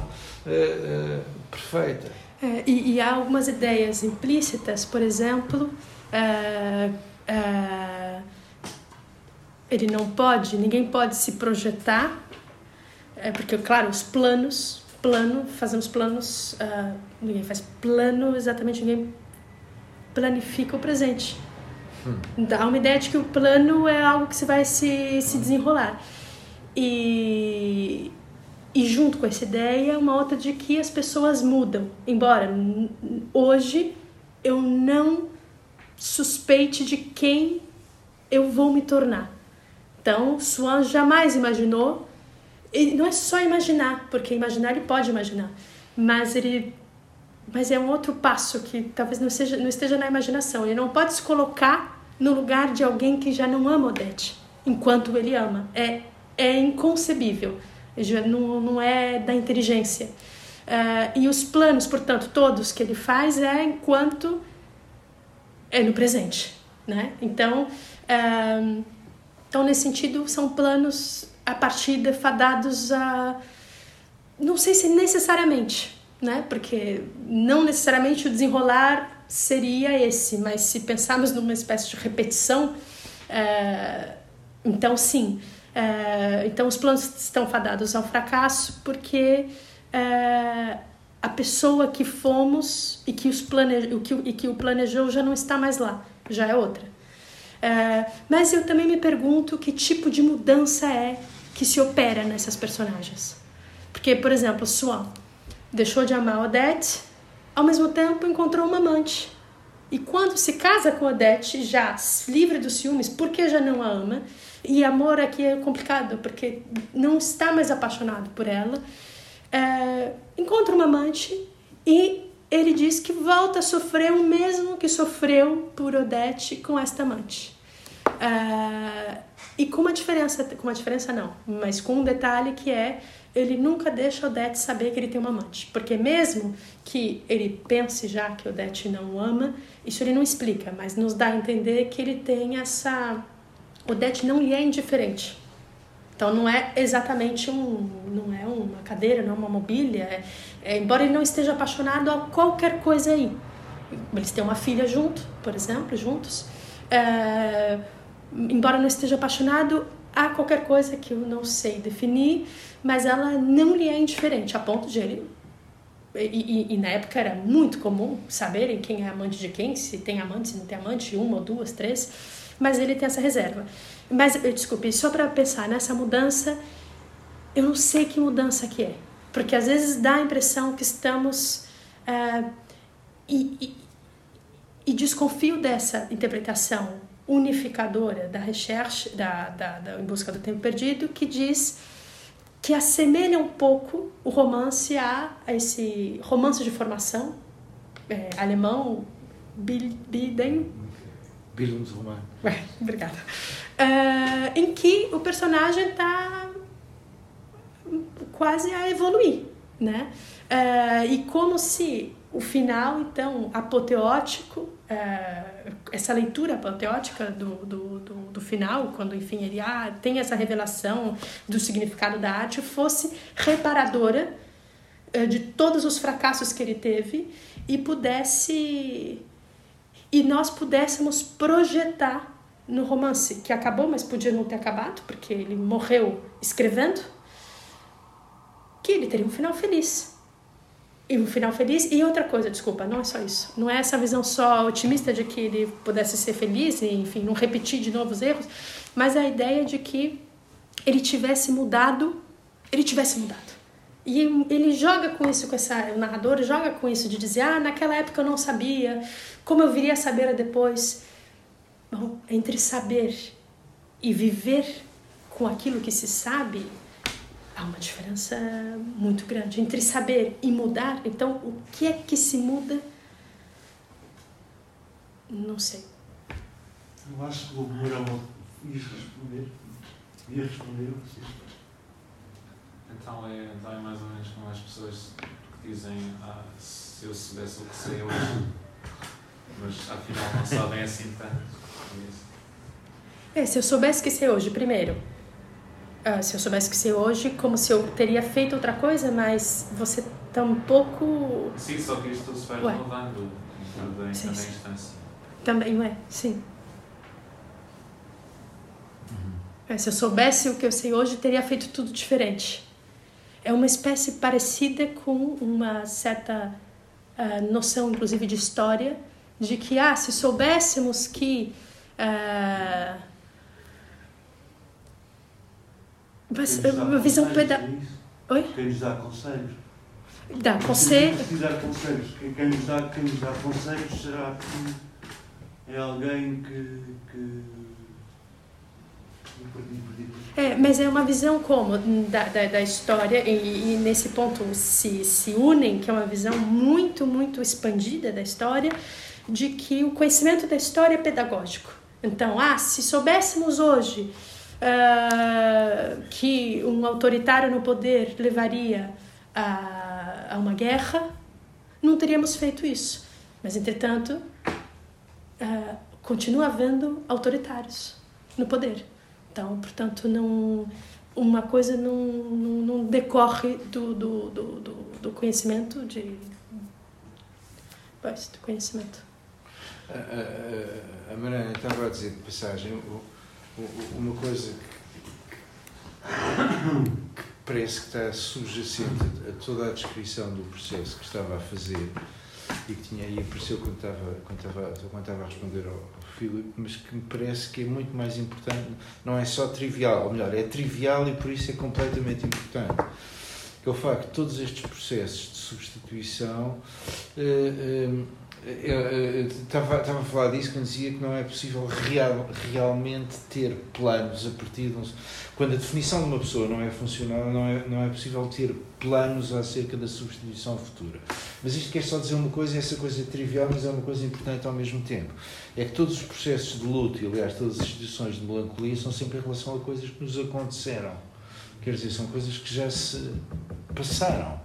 perfeita. É, e, e, há algumas ideias implícitas, por exemplo, ele não pode, ninguém pode se projetar, é, porque, claro, os planos, plano, fazemos planos, ninguém faz plano exatamente, ninguém planifica o presente. Hum. Dá uma ideia de que o plano é algo que você vai se, se desenrolar. E, e junto com essa ideia, uma outra de que as pessoas mudam. Embora hoje eu não suspeite de quem eu vou me tornar. Então, Swan jamais imaginou. E não é só imaginar, porque imaginar ele pode imaginar, mas ele mas é um outro passo que talvez não, seja, não esteja na imaginação. Ele não pode se colocar no lugar de alguém que já não ama Odete, enquanto ele ama. É, é inconcebível, não, não é da inteligência. Uh, e os planos, portanto, todos que ele faz é enquanto é no presente, né? Então, uh, então nesse sentido, são planos a partir de fadados a... Não sei se necessariamente, né? Porque não necessariamente o desenrolar seria esse, mas se pensarmos numa espécie de repetição, é, então sim. É, então os planos estão fadados ao fracasso porque é, a pessoa que fomos e que, os plane... que, e que o planejou já não está mais lá, já é outra. É, mas eu também me pergunto que tipo de mudança é que se opera nessas personagens. Porque, por exemplo, Swan deixou de amar Odete, ao mesmo tempo encontrou uma amante. E quando se casa com Odete, já livre dos ciúmes, porque já não a ama, e amor aqui é complicado, porque não está mais apaixonado por ela, é, encontra uma amante e ele diz que volta a sofrer o mesmo que sofreu por Odete com esta amante. É, e com uma diferença, com uma diferença não, mas com um detalhe que é ele nunca deixa Odete saber que ele tem uma amante. Porque mesmo que ele pense já que Odete não o ama, isso ele não explica, mas nos dá a entender que ele tem essa... Odete não lhe é indiferente. Então não é exatamente um, não é uma cadeira, não é uma mobília. É, é, embora ele não esteja apaixonado a qualquer coisa aí. Eles têm uma filha junto, por exemplo, juntos. É, embora não esteja apaixonado a qualquer coisa que eu não sei definir, mas ela não lhe é indiferente, a ponto de ele. E, e, e, na época era muito comum saberem quem é amante de quem, se tem amante, se não tem amante, uma ou duas, três, mas ele tem essa reserva. Mas, desculpe, só para pensar nessa mudança, eu não sei que mudança que é, porque às vezes dá a impressão que estamos. Uh, e, e, e desconfio dessa interpretação unificadora da recherche, da, da, da Em Busca do Tempo Perdido, que diz que assemelha um pouco o romance a, a esse romance de formação é, alemão, Biden. Bildungsroman. É, obrigada. Uh, em que o personagem está quase a evoluir, né? Uh, e como se o final, então, apoteótico, é, essa leitura apoteótica do, do, do, do, final, quando, enfim, ele ah, tem essa revelação do significado da arte, fosse reparadora de todos os fracassos que ele teve e pudesse... E nós pudéssemos projetar no romance, que acabou, mas podia não ter acabado, porque ele morreu escrevendo, que ele teria um final feliz e um final feliz. E outra coisa, desculpa, não é só isso. Não é essa visão só otimista de que ele pudesse ser feliz e, enfim, não repetir de novo os erros, mas a ideia de que ele tivesse mudado, ele tivesse mudado. E ele joga com isso, com essa, o narrador joga com isso de dizer, ah, naquela época eu não sabia, como eu viria a saber depois. Bom, entre saber e viver com aquilo que se sabe, há uma diferença muito grande entre saber e mudar. Então, o que é que se muda? Não sei. Eu acho que o Mourão ia responder. Ia responder Então é, então é mais ou menos como as pessoas que dizem ah, se eu soubesse o que sei hoje, mas afinal não sabem assim tanto. É, se eu soubesse que sei hoje, primeiro, ah, se eu soubesse que sei hoje, como se eu teria feito outra coisa, mas você tampouco. Sim, só que isto se vai renovando em cada, sim, sim. instância. Também é, sim. Uhum. É, se eu soubesse o que eu sei hoje, teria feito tudo diferente. É uma espécie parecida com uma certa uh, noção, inclusive, de história, de que, ah, se soubéssemos que. Uh, Mas uma visão pedagógica. Oi? Quem nos dá conselhos. Dá conselhos. Quem dar conselhos. Quem nos dá, quem nos dá conselhos será que é alguém que. que... É, mas é uma visão como da, da, da história e, e, nesse ponto se, se unem, que é uma visão muito, muito expandida da história, de que o conhecimento da história é pedagógico. Então, ah, se soubéssemos hoje uh, que um autoritário no poder levaria a, a uma guerra, não teríamos feito isso. Mas, entretanto, uh, continua havendo autoritários no poder. Então, portanto, não, uma coisa não, não, não decorre do, do, do, do, conhecimento de pois, do conhecimento. A, a, Mariana estava a dizer de passagem, uma coisa que, que parece que está subjacente a toda a descrição do processo que estava a fazer e que tinha aí apareceu quando estava, quando estava, quando estava a responder ao, mas que me parece que é muito mais importante, não é só trivial, ou melhor, é trivial e por isso é completamente importante. Que é o facto de todos estes processos de substituição eh, eh, estava, a falar disso quando dizia que não é possível real, realmente ter planos a partir de um, quando a definição de uma pessoa não é funcional não é, não é possível ter planos acerca da substituição futura. Mas isto quer só dizer uma coisa essa coisa é trivial mas é uma coisa importante ao mesmo tempo. É que todos os processos de luto e aliás todas as situações de melancolia são sempre em relação a coisas que nos aconteceram. Quer dizer, são coisas que já se passaram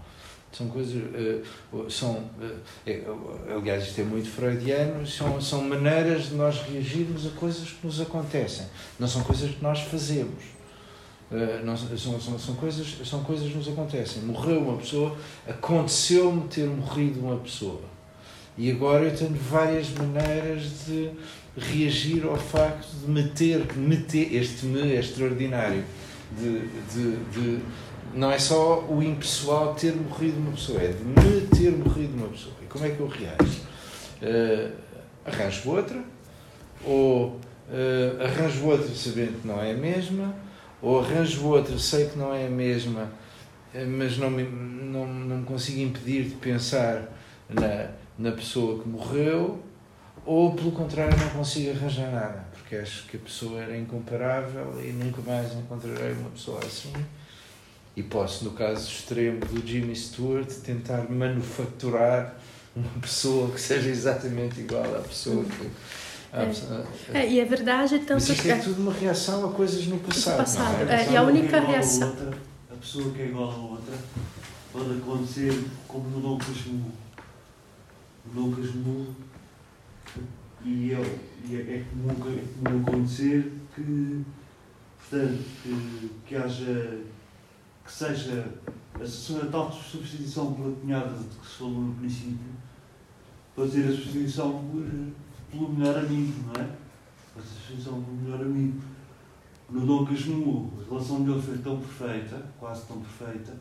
são coisas. Uh, são, uh, aliás, isto é muito freudiano, são, são maneiras de nós reagirmos a coisas que nos acontecem. Não são coisas que nós fazemos. Uh, não, são, são, são, coisas, são coisas que nos acontecem. Morreu uma pessoa, aconteceu-me ter morrido uma pessoa. E agora eu tenho várias maneiras de reagir ao facto de meter, meter este me é extraordinário, de, de, de não é só o impessoal ter morrido uma pessoa, é de me ter morrido uma pessoa. E como é que eu reajo? Uh, arranjo outra, ou uh, arranjo outra sabendo que não é a mesma, ou arranjo outra, sei que não é a mesma, eh, mas não me, não, não me consigo impedir de pensar na, na pessoa que morreu, ou pelo contrário, não consigo arranjar nada, porque acho que a pessoa era incomparável e nunca mais encontrarei uma pessoa assim e posso, no caso extremo do Jimmy Stewart, tentar manufaturar uma pessoa que seja exatamente igual à pessoa que. É. é, e a verdade é tanto Mas isto é tudo uma reação a coisas no passado. passado. É? É, e a única reação. A, outra, a pessoa que é igual a outra pode acontecer como no Dom Casmurro. No Dom Casmurro, e, eu, e é, é, comum, é comum acontecer que, portanto, que, que haja que seja a tal substituição pela cunhada de que se falou no princípio, fazer a substituição por, pelo melhor amigo, não é? A substituição pelo melhor amigo. No Dom Casmurro, a relação dele foi tão perfeita, quase tão perfeita,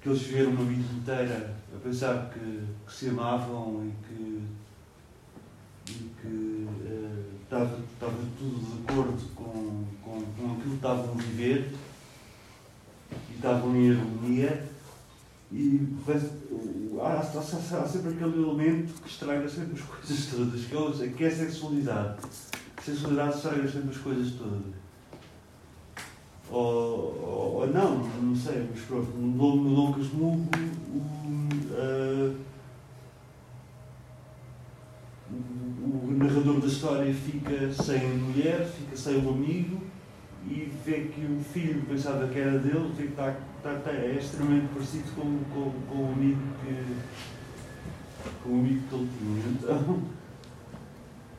que eles viveram uma vida inteira a pensar que, que se amavam e que, e que estava, estava tudo de acordo com, com, com aquilo que estavam a viver estavam em harmonia e há, há, há, sempre aquele elemento que estraga sempre as coisas todas, que é, que é a sexualidade. A sexualidade estraga sempre as coisas todas. Ou, ou, ou não, não sei, mas pronto, no, no Casmurro o, o, narrador da história fica sem mulher, fica sem o amigo e vê que o filho pensava que era dele, vê que está, está, está é extremamente parecido com, com, com o amigo que com o amigo que ele tinha. Então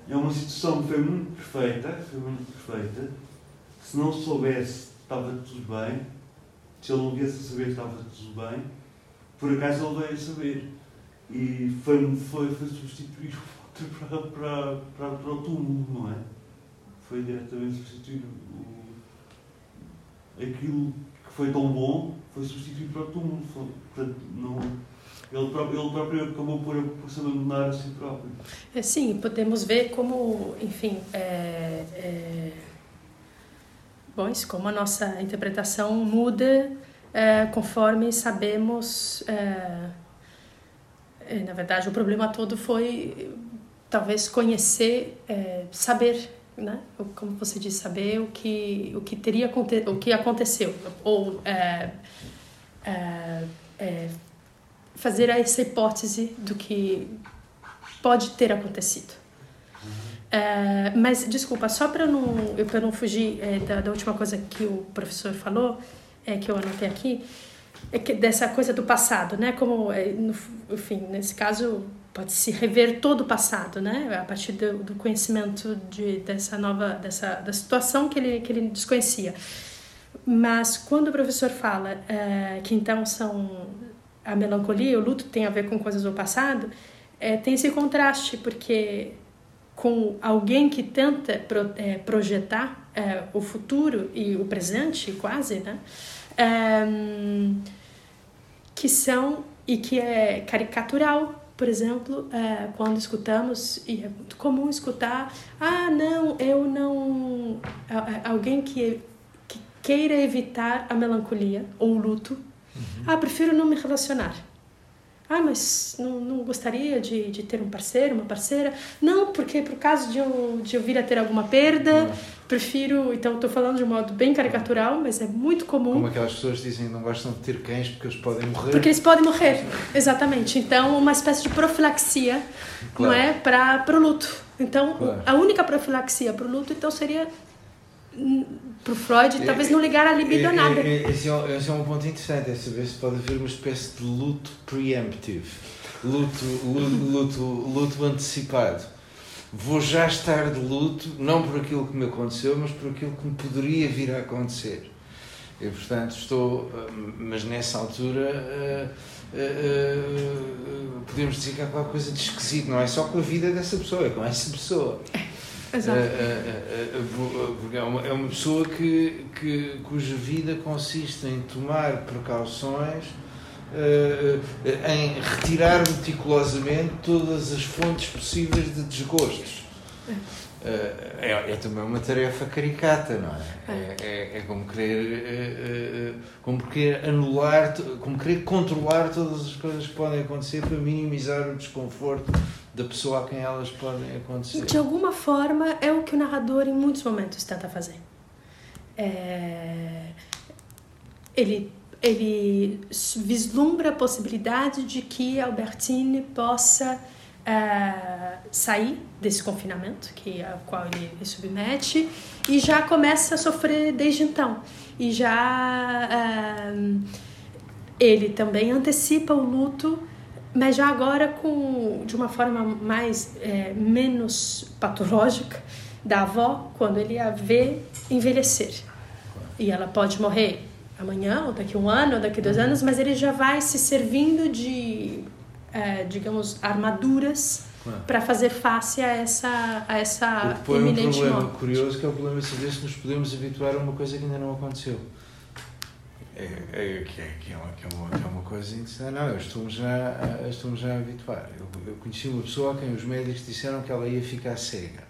é uma situação que foi muito perfeita, foi muito perfeita. Se não soubesse estava tudo bem, se ele não viesse a saber que estava tudo bem, por acaso ele veio a saber. E foi, foi, foi substituir o para, para, para, para o túmulo, não é? Foi diretamente substituir o, aquilo que foi tão bom, foi substituído para o túmulo. Portanto, não, ele próprio, ele próprio acabou por, por se abandonar a si próprio. É, sim, podemos ver como, enfim, é, é Bom, isso como a nossa interpretação muda é, conforme sabemos. É, é, na verdade, o problema todo foi talvez conhecer, é, saber, né? Como você disse, saber o que o que teria o que aconteceu ou é, é, fazer essa hipótese do que pode ter acontecido. É, mas, desculpa, só para não, eu, não fugir é, da, da, última coisa que o professor falou, é, que eu anotei aqui, é que dessa coisa do passado, né? Como, é, enfim, nesse caso, pode-se rever todo o passado, né? A partir do, do conhecimento de, dessa nova, dessa, da situação que ele, que ele desconhecia. Mas quando o professor fala é, que então são a melancolia, o luto tem a ver com coisas do passado, é, tem esse contraste, porque com alguém que tenta pro, é, projetar é, o futuro e o presente, quase, né? É, que são e que é caricatural. Por exemplo, é, quando escutamos, e é muito comum escutar: ah, não, eu não. Alguém que, que queira evitar a melancolia ou o luto, uhum. ah, prefiro não me relacionar. Ah, mas não, não gostaria de, de ter um parceiro, uma parceira? Não, porque por caso de eu, de eu vir a ter alguma perda, prefiro. Então, estou falando de um modo bem caricatural, mas é muito comum. Como aquelas pessoas dizem não gostam de ter cães porque eles podem morrer. Porque eles podem morrer, exatamente. Então, uma espécie de profilaxia, claro. não é? Para o luto. Então, claro. a única profilaxia para o luto então seria para Freud, talvez não ligar a libido a nada. Esse é, esse é um ponto interessante, é saber se pode haver uma espécie de luto preemptive, luto, luto, luto, luto antecipado. Vou já estar de luto, não por aquilo que me aconteceu, mas por aquilo que me poderia vir a acontecer. E, portanto, estou. Mas nessa altura. Uh, uh, podemos dizer que há qualquer coisa de esquisito, não é só com a vida dessa pessoa, é com essa pessoa. Exato. é, uma, é uma pessoa que, que, cuja vida consiste em tomar precauções, em retirar meticulosamente todas as fontes possíveis de desgostos. É, é, também uma tarefa caricata, não é? É, é, é como querer como querer anular, como querer controlar todas as coisas que podem acontecer para minimizar o desconforto da pessoa a quem elas podem acontecer. De alguma forma, é o que o narrador, em muitos momentos, tenta fazer. É... Ele, ele vislumbra a possibilidade de que Albertine possa uh, sair desse confinamento que a qual ele se submete e já começa a sofrer desde então. E já uh, ele também antecipa o luto mas já agora com de uma forma mais é, menos patológica da avó quando ele a vê envelhecer. E ela pode morrer amanhã ou daqui um ano ou daqui dois anos mas ele já vai se servindo de é, digamos armaduras para fazer face a essa a essa o iminente um problema morte. curioso que é o problema de saber se nos podemos habituar a uma coisa que ainda não aconteceu É, é, que, é, que, é uma, que, é uma, que é uma coisa interessante. Não, eu estou-me já, estou já a habituar. Eu, eu conheci uma pessoa a quem os médicos disseram que ela ia ficar cega.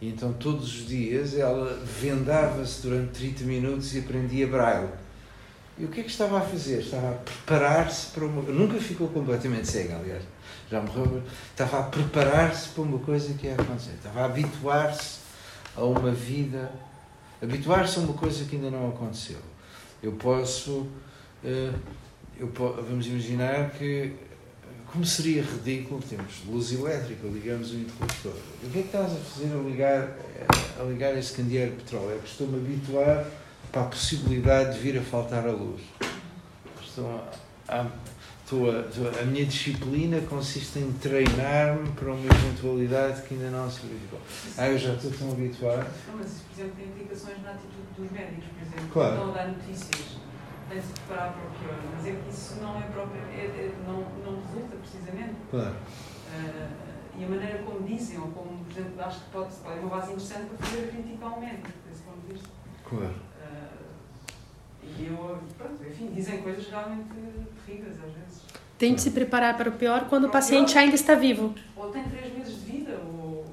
E então todos os dias ela vendava-se durante 30 minutos e aprendia braille. E o que é que estava a fazer? Estava a preparar-se para uma. Nunca ficou completamente cega, aliás. Já morreu. Estava a preparar-se para uma coisa que ia acontecer. Estava a habituar-se a uma vida. Habituar-se a uma coisa que ainda não aconteceu. Eu posso. Eh, eu, vamos imaginar que como seria ridículo, temos luz elétrica, ligamos o interruptor. O que é que estás a fazer a ligar, a ligar esse candeeiro de petróleo? É que estou-me a habituar para a possibilidade de vir a faltar a luz. Estou a, estou a, estou a, a minha disciplina consiste em treinar-me para uma eventualidade que ainda não se verificou. Ah, eu já estou tão habituado. Mas isso, por exemplo, tem implicações na atitude dos médicos, por exemplo, claro. estão a dar notícias tem se preparar para o pior, mas é que isso não é próprio, é, é, não, não resulta precisamente. Claro. Uh, e a maneira como dizem, ou como, por exemplo, acho que pode, pode é uma base interessante para fazer a crítica ao médico, desse ponto de vista. Claro. E eu, pronto, enfim, dizem coisas realmente terríveis às vezes. Tem de se preparar para o pior quando para o paciente pior, ainda está vivo. Ou tem três meses de vida, ou...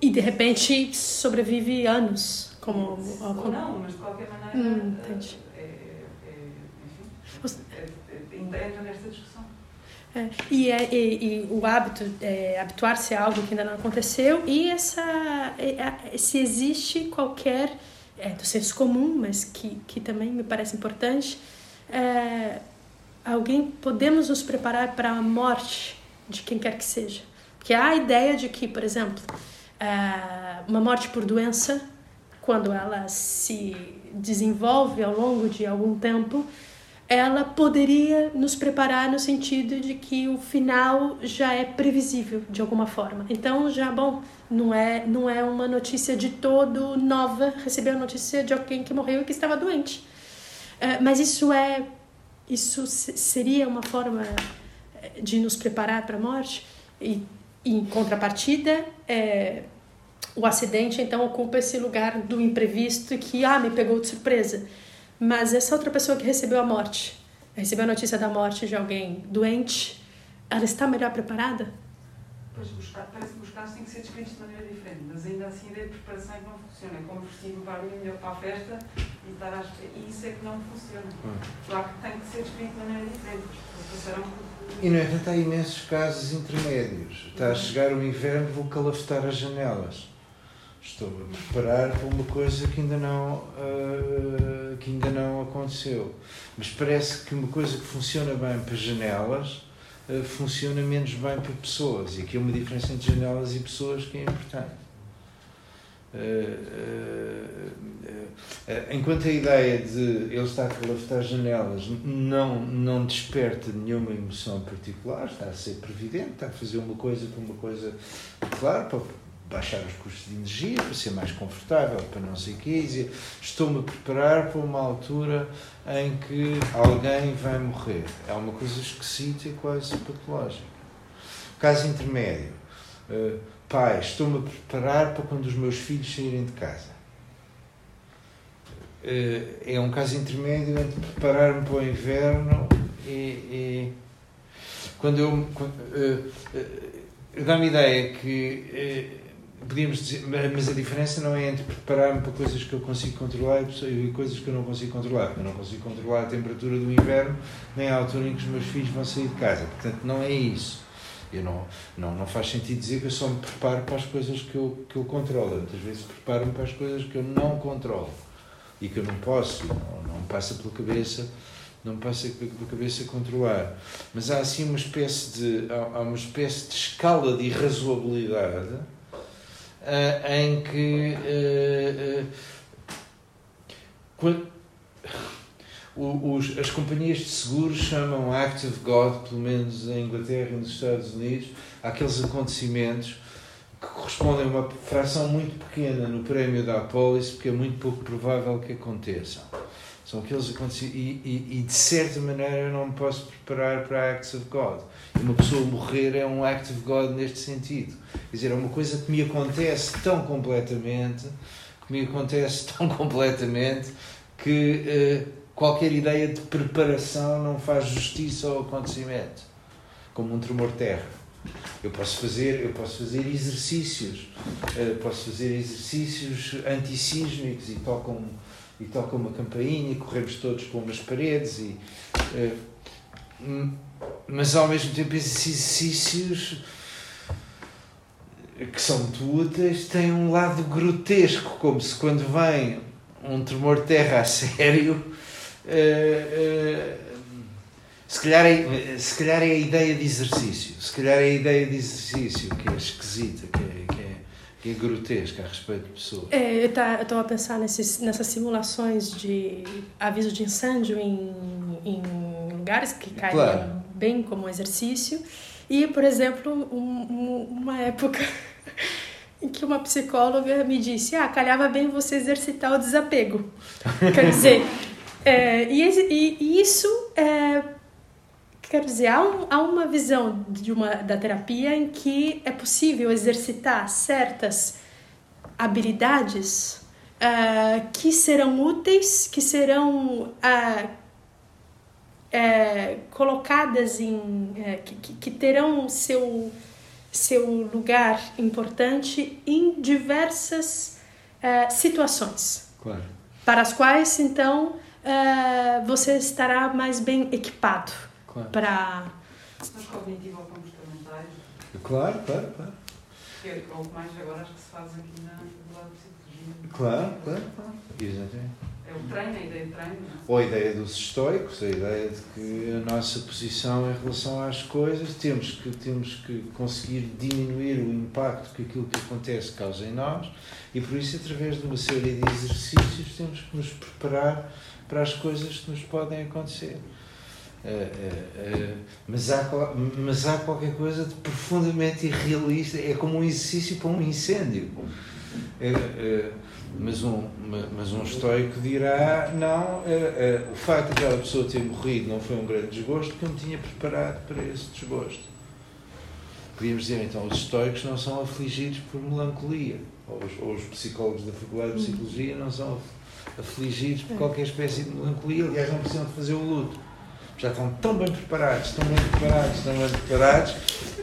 E de repente sobrevive anos. Como, ou, ou não, mas de qualquer maneira. Hum, entendi entra nesta discussão. É, e, é, e, e, o hábito, é, habituar-se a algo que ainda não aconteceu e essa, é, se existe qualquer, é, do senso comum, mas que, que também me parece importante, é, alguém, podemos nos preparar para a morte de quem quer que seja. Porque há a ideia de que, por exemplo, é, uma morte por doença, quando ela se desenvolve ao longo de algum tempo, ela poderia nos preparar no sentido de que o final já é previsível de alguma forma. Então, já bom, não é não é uma notícia de todo nova receber a notícia de alguém que morreu e que estava doente. Uh, mas isso é isso seria uma forma eh, de nos preparar para a morte e, em contrapartida é, o acidente então ocupa esse lugar do imprevisto que ah me pegou de surpresa mas essa outra pessoa que recebeu a morte, recebeu a notícia da morte de alguém doente, ela está melhor preparada? Pois, parece que os casos têm que ser descritos de maneira diferente, mas ainda assim a ideia de preparação é que não funciona. É como vestir para mim melhor para a festa e estar às... E isso é que não funciona. Hum. Claro que tem que ser descrito de maneira diferente. E no entanto há imensos casos intermédios. Está a chegar o inverno, vou calafetar as janelas estou a preparar para uma coisa que ainda não uh, que ainda não aconteceu. Mas parece que uma coisa que funciona bem para janelas uh, funciona menos bem para pessoas. E aqui há uma diferença entre janelas e pessoas que é importante. Uh, enquanto a ideia de ele estar a calafetar janelas não, não desperta nenhuma emoção particular, está a ser previdente, está a fazer uma coisa para uma coisa, claro, para, baixar os custos de energia, para ser mais confortável, para não sei o quê, estou-me a preparar para uma altura em que alguém vai morrer. É uma coisa esquisita e quase patológica. Caso intermédio. Uh, pai, estou-me a preparar para quando os meus filhos saírem de casa. Uh, é um caso intermédio entre preparar-me para o inverno e, e quando eu, quando, uh, dá-me ideia que podíamos dizer, mas a diferença não é entre preparar-me para coisas que eu consigo controlar e coisas que eu não consigo controlar. Eu não consigo controlar a temperatura do inverno, nem a altura em que os meus filhos vão sair de casa. Portanto, não é isso. Eu não, não, não faz sentido dizer que eu só me preparo para as coisas que eu, que eu controlo. Muitas vezes preparo-me para as coisas que eu não controlo e que eu não posso, não, não me passa pela cabeça não passa pela cabeça controlar. Mas há assim uma espécie de, há uma espécie de escala de irrazoabilidade uh, em que uh, quando, os, as companhias de seguros chamam Act of God, pelo menos em Inglaterra e nos Estados Unidos, aqueles acontecimentos que correspondem a uma fração muito pequena no prémio da apólice, porque é muito pouco provável que aconteçam. São aqueles acontecimentos. E, e, e, de certa maneira eu não me posso preparar para Acts of God. E uma pessoa morrer é um Act of God neste sentido. Quer dizer, é uma coisa que me acontece tão completamente, que me acontece tão completamente, que, uh, qualquer ideia de preparação não faz justiça ao acontecimento, como um tremor terra. Eu posso fazer, eu posso fazer exercícios, uh, posso fazer exercícios antissísmicos e tocam e toca uma campainha e corremos todos para umas paredes e uh, mas ao mesmo tempo esses exercícios que são muito úteis têm um lado grotesco, como se quando vem um tremor de terra a sério, uh, uh, se, calhar é, se calhar é a ideia de exercício, se calhar é a ideia de exercício que é esquisita, que é, é, grotesca a respeito de pessoas. É, eu tá, estou a pensar nesses, nessas simulações de aviso de incêndio em, em lugares que caem claro. bem como exercício. E, por exemplo, um, uma época em que uma psicóloga me disse: Ah, calhava bem você exercitar o desapego. Quer dizer, é, e, e, isso é, quer dizer, há, um, há uma visão de uma, da terapia em que é possível exercitar certas habilidades uh, que serão úteis, que serão uh, colocadas em. É, que, que terão seu, seu lugar importante em diversas é, situações. Claro. Para as quais, então, você estará mais bem equipado claro. para. Mas cognitivo-comportamentais? Claro, claro, claro. Que é o mais agora acho que se faz aqui na Faculdade de Psicologia. Claro, claro, claro. Exatamente. É o treino, a ideia de treino. Não? Ou a ideia dos estoicos, a ideia de que a nossa posição em relação às coisas, temos que, temos que conseguir diminuir o impacto que aquilo que acontece causa em nós e por isso, através de uma série de exercícios, temos que nos preparar para as coisas que nos podem acontecer. Uh, uh, uh, mas, há, mas há qualquer coisa de profundamente irrealista, é como um exercício para um incêndio. Mas um, mas um estoico dirá: não, é, é, o facto de aquela pessoa ter morrido não foi um grande desgosto, porque eu me tinha preparado para esse desgosto. Podíamos dizer então: os estoicos não são afligidos por melancolia, ou os, ou os psicólogos da Faculdade de Psicologia não são afligidos por qualquer espécie de melancolia, aliás, não precisam de fazer o luto. Já estão tão bem preparados, tão bem preparados, tão bem preparados,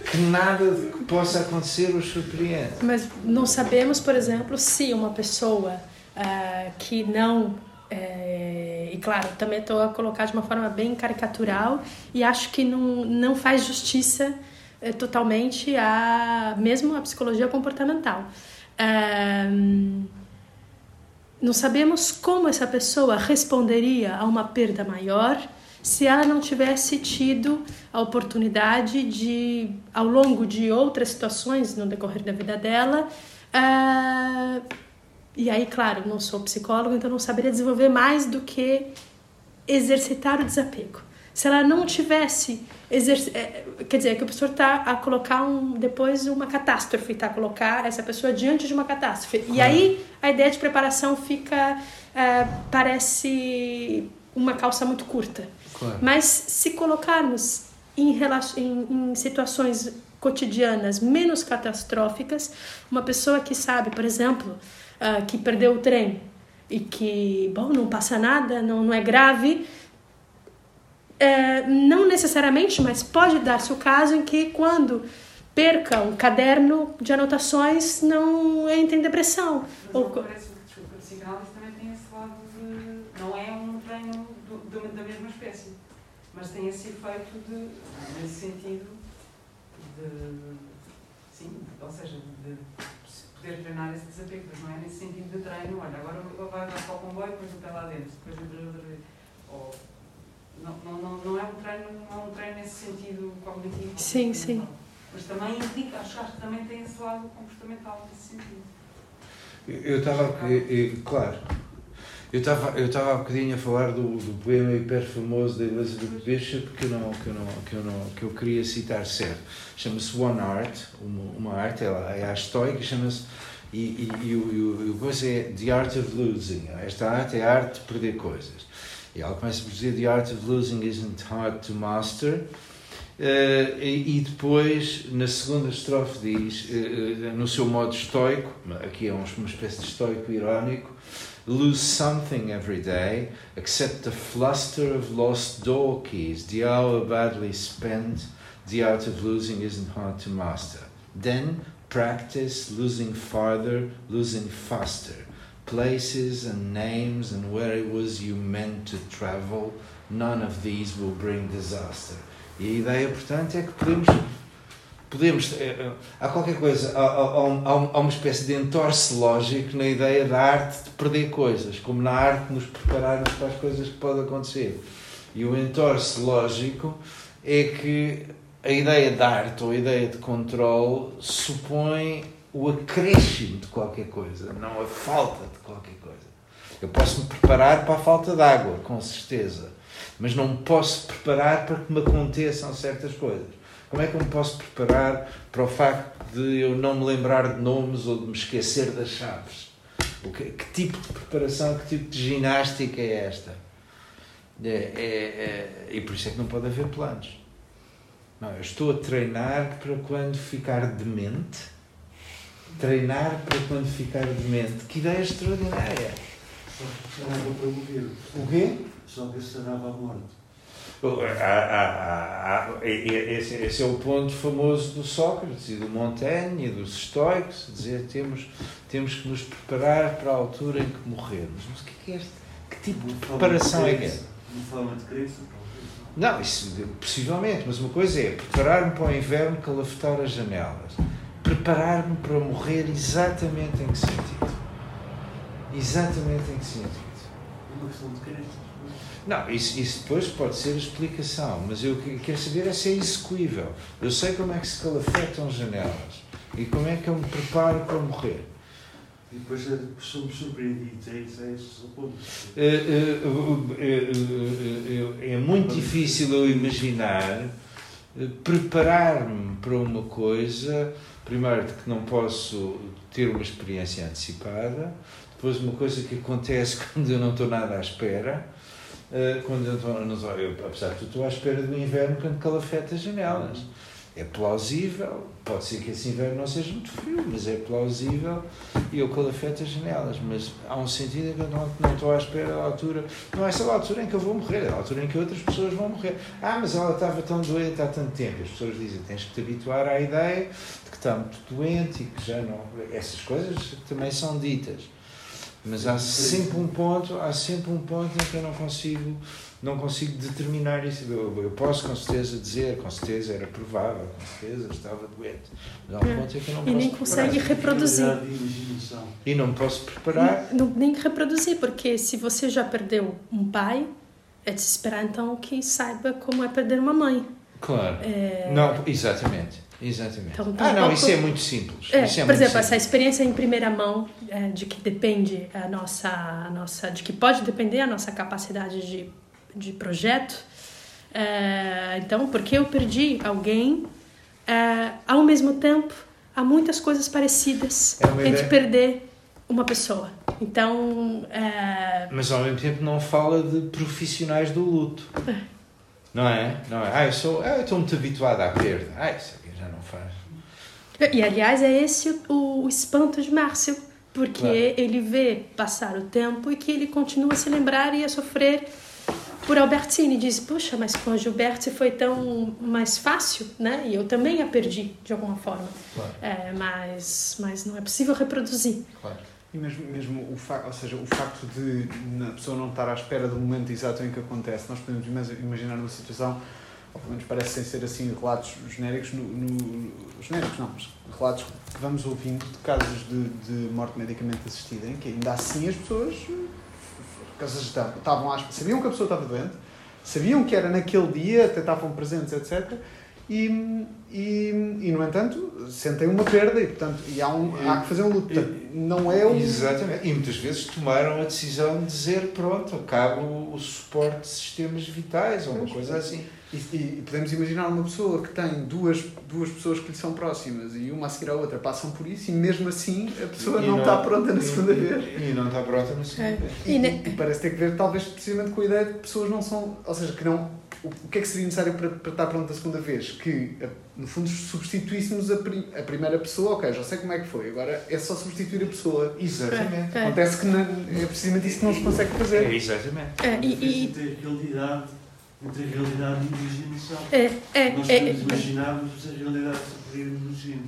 que nada que possa acontecer os surpreende. Mas não sabemos, por exemplo, se uma pessoa uh, que não. É, e claro, também estou a colocar de uma forma bem caricatural e acho que não, não faz justiça é, totalmente a mesmo a psicologia comportamental. Uh, não sabemos como essa pessoa responderia a uma perda maior se ela não tivesse tido a oportunidade de, ao longo de outras situações no decorrer da vida dela, uh, e aí, claro, não sou psicóloga, então não saberia desenvolver mais do que exercitar o desapego. Se ela não tivesse. Eh, quer dizer, que o professor está a colocar um, depois uma catástrofe, está a colocar essa pessoa diante de uma catástrofe. E aí a ideia de preparação fica, uh, parece uma calça muito curta. Claro. Mas se colocarmos em, em, em situações cotidianas menos catastróficas, uma pessoa que sabe, por exemplo, uh, que perdeu o trem e que, bom, não passa nada, não, não é grave, é, não necessariamente, mas pode dar-se o caso em que quando perca um caderno de anotações não entra em depressão. Mas Ou... mas tem esse efeito de, nesse sentido, de, sim, ou seja, de poder treinar esse desapego, mas não é nesse sentido de treino, olha, agora vai para o comboio, depois o pé lá dentro, depois entras outra vez. Ou, não, não, não, não é um treino, não é um treino nesse sentido cognitivo. Sim, sim. Mas também implica, acho, acho que também tem esse lado comportamental nesse sentido. Eu estava, claro, eu estava eu estava há bocadinho a falar do, do poema hiper famoso da Elizabeth Bishop que eu não que eu não que eu não que eu queria citar certo. Chama-se One Art, uma, uma arte, ela é a estoica, chama-se e, e, e, o, e o coisa é The Art of Losing. Esta arte é a arte de perder coisas. E ela começa por dizer The Art of Losing isn't hard to master. Uh, e, e, depois, na segunda estrofe, diz, uh, no seu modo estoico, aqui é uma espécie de estoico irónico, lose something every day, except the fluster of lost door keys, the hour badly spent, the art of losing isn't hard to master. Then practice losing farther, losing faster. Places and names and where it was you meant to travel, none of these will bring disaster. E a ideia, portanto, é que podemos podemos. Eh, eh, há qualquer coisa, há, há, há, uma espécie de entorce lógico na ideia da arte de perder coisas, como na arte nos prepararmos para as coisas que podem acontecer. E o entorce lógico é que a ideia de arte ou a ideia de controle supõe o acréscimo de qualquer coisa, não a falta de qualquer coisa. Eu posso me preparar para a falta de água, com certeza, mas não me posso preparar para que me aconteçam certas coisas. Como é que eu me posso preparar para o facto de eu não me lembrar de nomes ou de me esquecer das chaves? O que, que tipo de preparação, que tipo de ginástica é esta? É, é, é, e por isso é que não pode haver planos. Não, eu estou a treinar para quando ficar demente. Treinar para quando ficar demente. Que ideia extraordinária! Só que sanava para morrer. O quê? Só que sanava a morte. Esse, esse é o ponto famoso do Sócrates e do Montaigne e dos estoicos, dizer temos, temos que nos preparar para a altura em que morrermos. Mas o que é, este? Que tipo de preparação é que é? Forma de crença, Não, isso possivelmente, mas uma coisa é preparar-me para o inverno calafetar as janelas. Preparar-me para morrer exatamente em que sentido? Exatamente em que sentido? Uma questão de crença. Não, isso, isso depois pode ser a explicação, mas eu quero saber é se é execuível. Eu sei como é que se calafetam janelas e como é que eu me preparo para morrer. E depois eh, somos surpreendidos, é isso, é o ponto. É, é, é muito difícil eu imaginar preparar-me para uma coisa, primeiro de que não posso ter uma experiência antecipada, depois uma coisa que acontece quando eu não estou nada à espera, eh, quando estou, eu, apesar de tudo, estou à espera do inverno quando calafeta as janelas. É plausível, pode ser que esse inverno não seja muito frio, mas é plausível e eu calafeto as janelas. Mas há um sentido em que eu não, não estou à espera da altura. Não é só a altura em que eu vou morrer, é a altura em que outras pessoas vão morrer. Ah, mas ela estava tão doente há tanto tempo. As pessoas dizem: tens que te habituar à ideia de que está muito doente e que já não. Essas coisas também são ditas. Mas há sempre um ponto, há sempre um ponto em que eu não consigo, não consigo determinar isso. Eu, eu posso com certeza dizer, com certeza era provável, com certeza estava doente. Mas há um ponto em que eu não e posso nem consegue reproduzir. E não posso preparar. Não, nem reproduzir, porque se você já perdeu um pai, é de se esperar então que saiba como é perder uma mãe. Claro. É... Não, exatamente. Exatamente. Então, ah, não, pouco... isso é muito simples. É, é por exemplo, simples. essa experiência em primeira mão é, de que depende a nossa, a nossa, de que pode depender a nossa capacidade de, de projeto. É, então, porque eu perdi alguém, é, ao mesmo tempo, há muitas coisas parecidas é entre perder uma pessoa. Então, é, mas ao mesmo tempo não fala de profissionais do luto. Não é? Não é? Ah, eu sou, ah, eu estou muito habituado à perda. Ah, isso já não faz. E aliás, é esse o, o espanto de Márcio, porque claro. ele vê passar o tempo e que ele continua a se lembrar e a sofrer por Albertine. Diz: Puxa, mas com a Gilberte foi tão mais fácil, né? E eu também a perdi de alguma forma. Claro. É, mas, mas não é possível reproduzir. Claro. E mesmo, mesmo o, fa ou seja, o facto de a pessoa não estar à espera do momento exato em que acontece, nós podemos imaginar uma situação menos parecem ser assim relatos genéricos, no, no, genéricos não, mas relatos que vamos ouvindo de casos de, de morte medicamente assistida, em que ainda assim as pessoas estavam, sabiam que a pessoa estava doente, sabiam que era naquele dia, até estavam presentes, etc. E, e, e no entanto, sentem uma perda e, portanto, e há, um, há que fazer um luto. Não é um... Exatamente. E muitas vezes tomaram a decisão de dizer: pronto, acabo o suporte de sistemas vitais ou uma coisa assim. E, e, podemos imaginar uma pessoa que tem duas, duas pessoas que lhe são próximas e uma a seguir à outra passam por isso e mesmo assim a pessoa não, não, está pronta na segunda vez. E não está pronta na segunda é. vez. E, e, e, parece ter que ver talvez precisamente com a ideia de que pessoas não são, ou seja, que não o que é que seria necessário para, para estar pronto a segunda vez? Que, no fundo, substituíssemos a, prim, a primeira pessoa, ok, já sei como é que foi, agora é só substituir a pessoa. Exatamente. É. Acontece que não, é precisamente isso que não se consegue fazer. É, exatamente. É, e, e, realidade, entre a realidade e a imaginação. é, é, Nós é, podemos imaginar, mas a realidade superior imagina.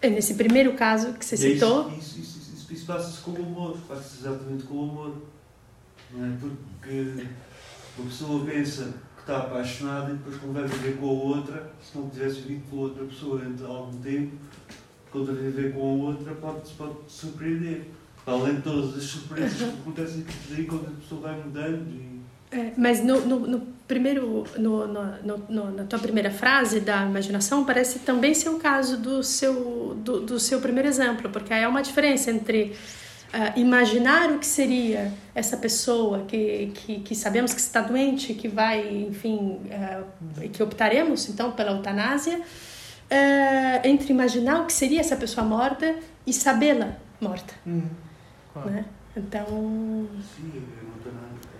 é, nesse primeiro caso que você é citou, Isso, isso, isso, isso, isso passa-se com o amor, passa-se exatamente com o amor. Não é? Porque uma pessoa pensa que está apaixonada e depois quando vai viver com a outra, se não tivesse vivido com a outra pessoa durante algum tempo, quando vai viver com a outra pode, pode surpreender. Para além de todas as surpresas que acontecem aí quando a pessoa vai mudando É, mas no, no, no primeiro, no, no, no- no- na tua primeira frase da imaginação parece também ser o caso do seu, do, do seu primeiro exemplo, porque aí há uma diferença entre ah, imaginar o que seria essa pessoa que, que, que sabemos que está doente, que vai, enfim, ah, que optaremos então pela eutanásia, ah, entre imaginar o que seria essa pessoa morta e sabê-la morta, Hum, claro. né? Então, sim, eu não estou nada.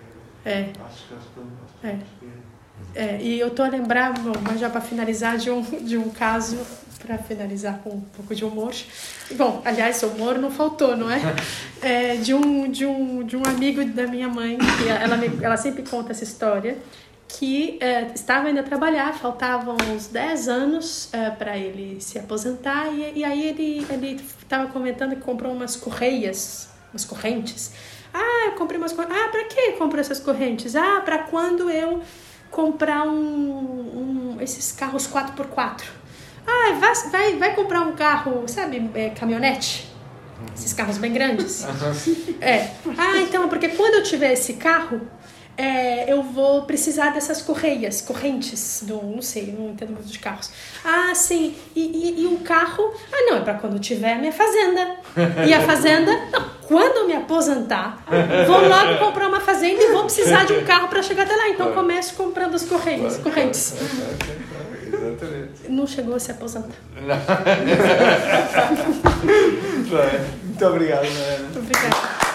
É. Acho que acho que acho que- É. é. É, e eu tô a lembrar, mas já para finalizar, de um, de um caso, para finalizar com um pouco de humor. Bom, aliás, humor não faltou, não é? É, de, um, de, um, de um amigo da minha mãe, que ela, me- ela sempre conta essa história, que é, estava indo a trabalhar, faltavam uns 10 anos para ele se aposentar, e, e aí ele estava comentando que comprou umas correias, umas correntes. Ah, eu comprei umas correntes. Ah, para que comprou essas correntes? Ah, para quando eu comprar um, um- esses carros 4x4. Ah, vai, vai, vai comprar um carro, sabe, é, caminhonete? Esses carros bem grandes. É. Ah, então, porque quando eu tiver esse carro, é, eu vou precisar dessas correias, correntes, do, não sei, não entendo muito de carros. Ah, sim. E, e, e um carro? Ah, não, é para quando tiver a minha fazenda. E a fazenda? Não, quando eu me aposentar, vou logo comprar uma fazenda e vou precisar de um carro para chegar até lá. Então Claro. começo comprando as correias, correntes. Exatamente. Não chegou a se aposentar. Muito obrigado, Mariana. Obrigada.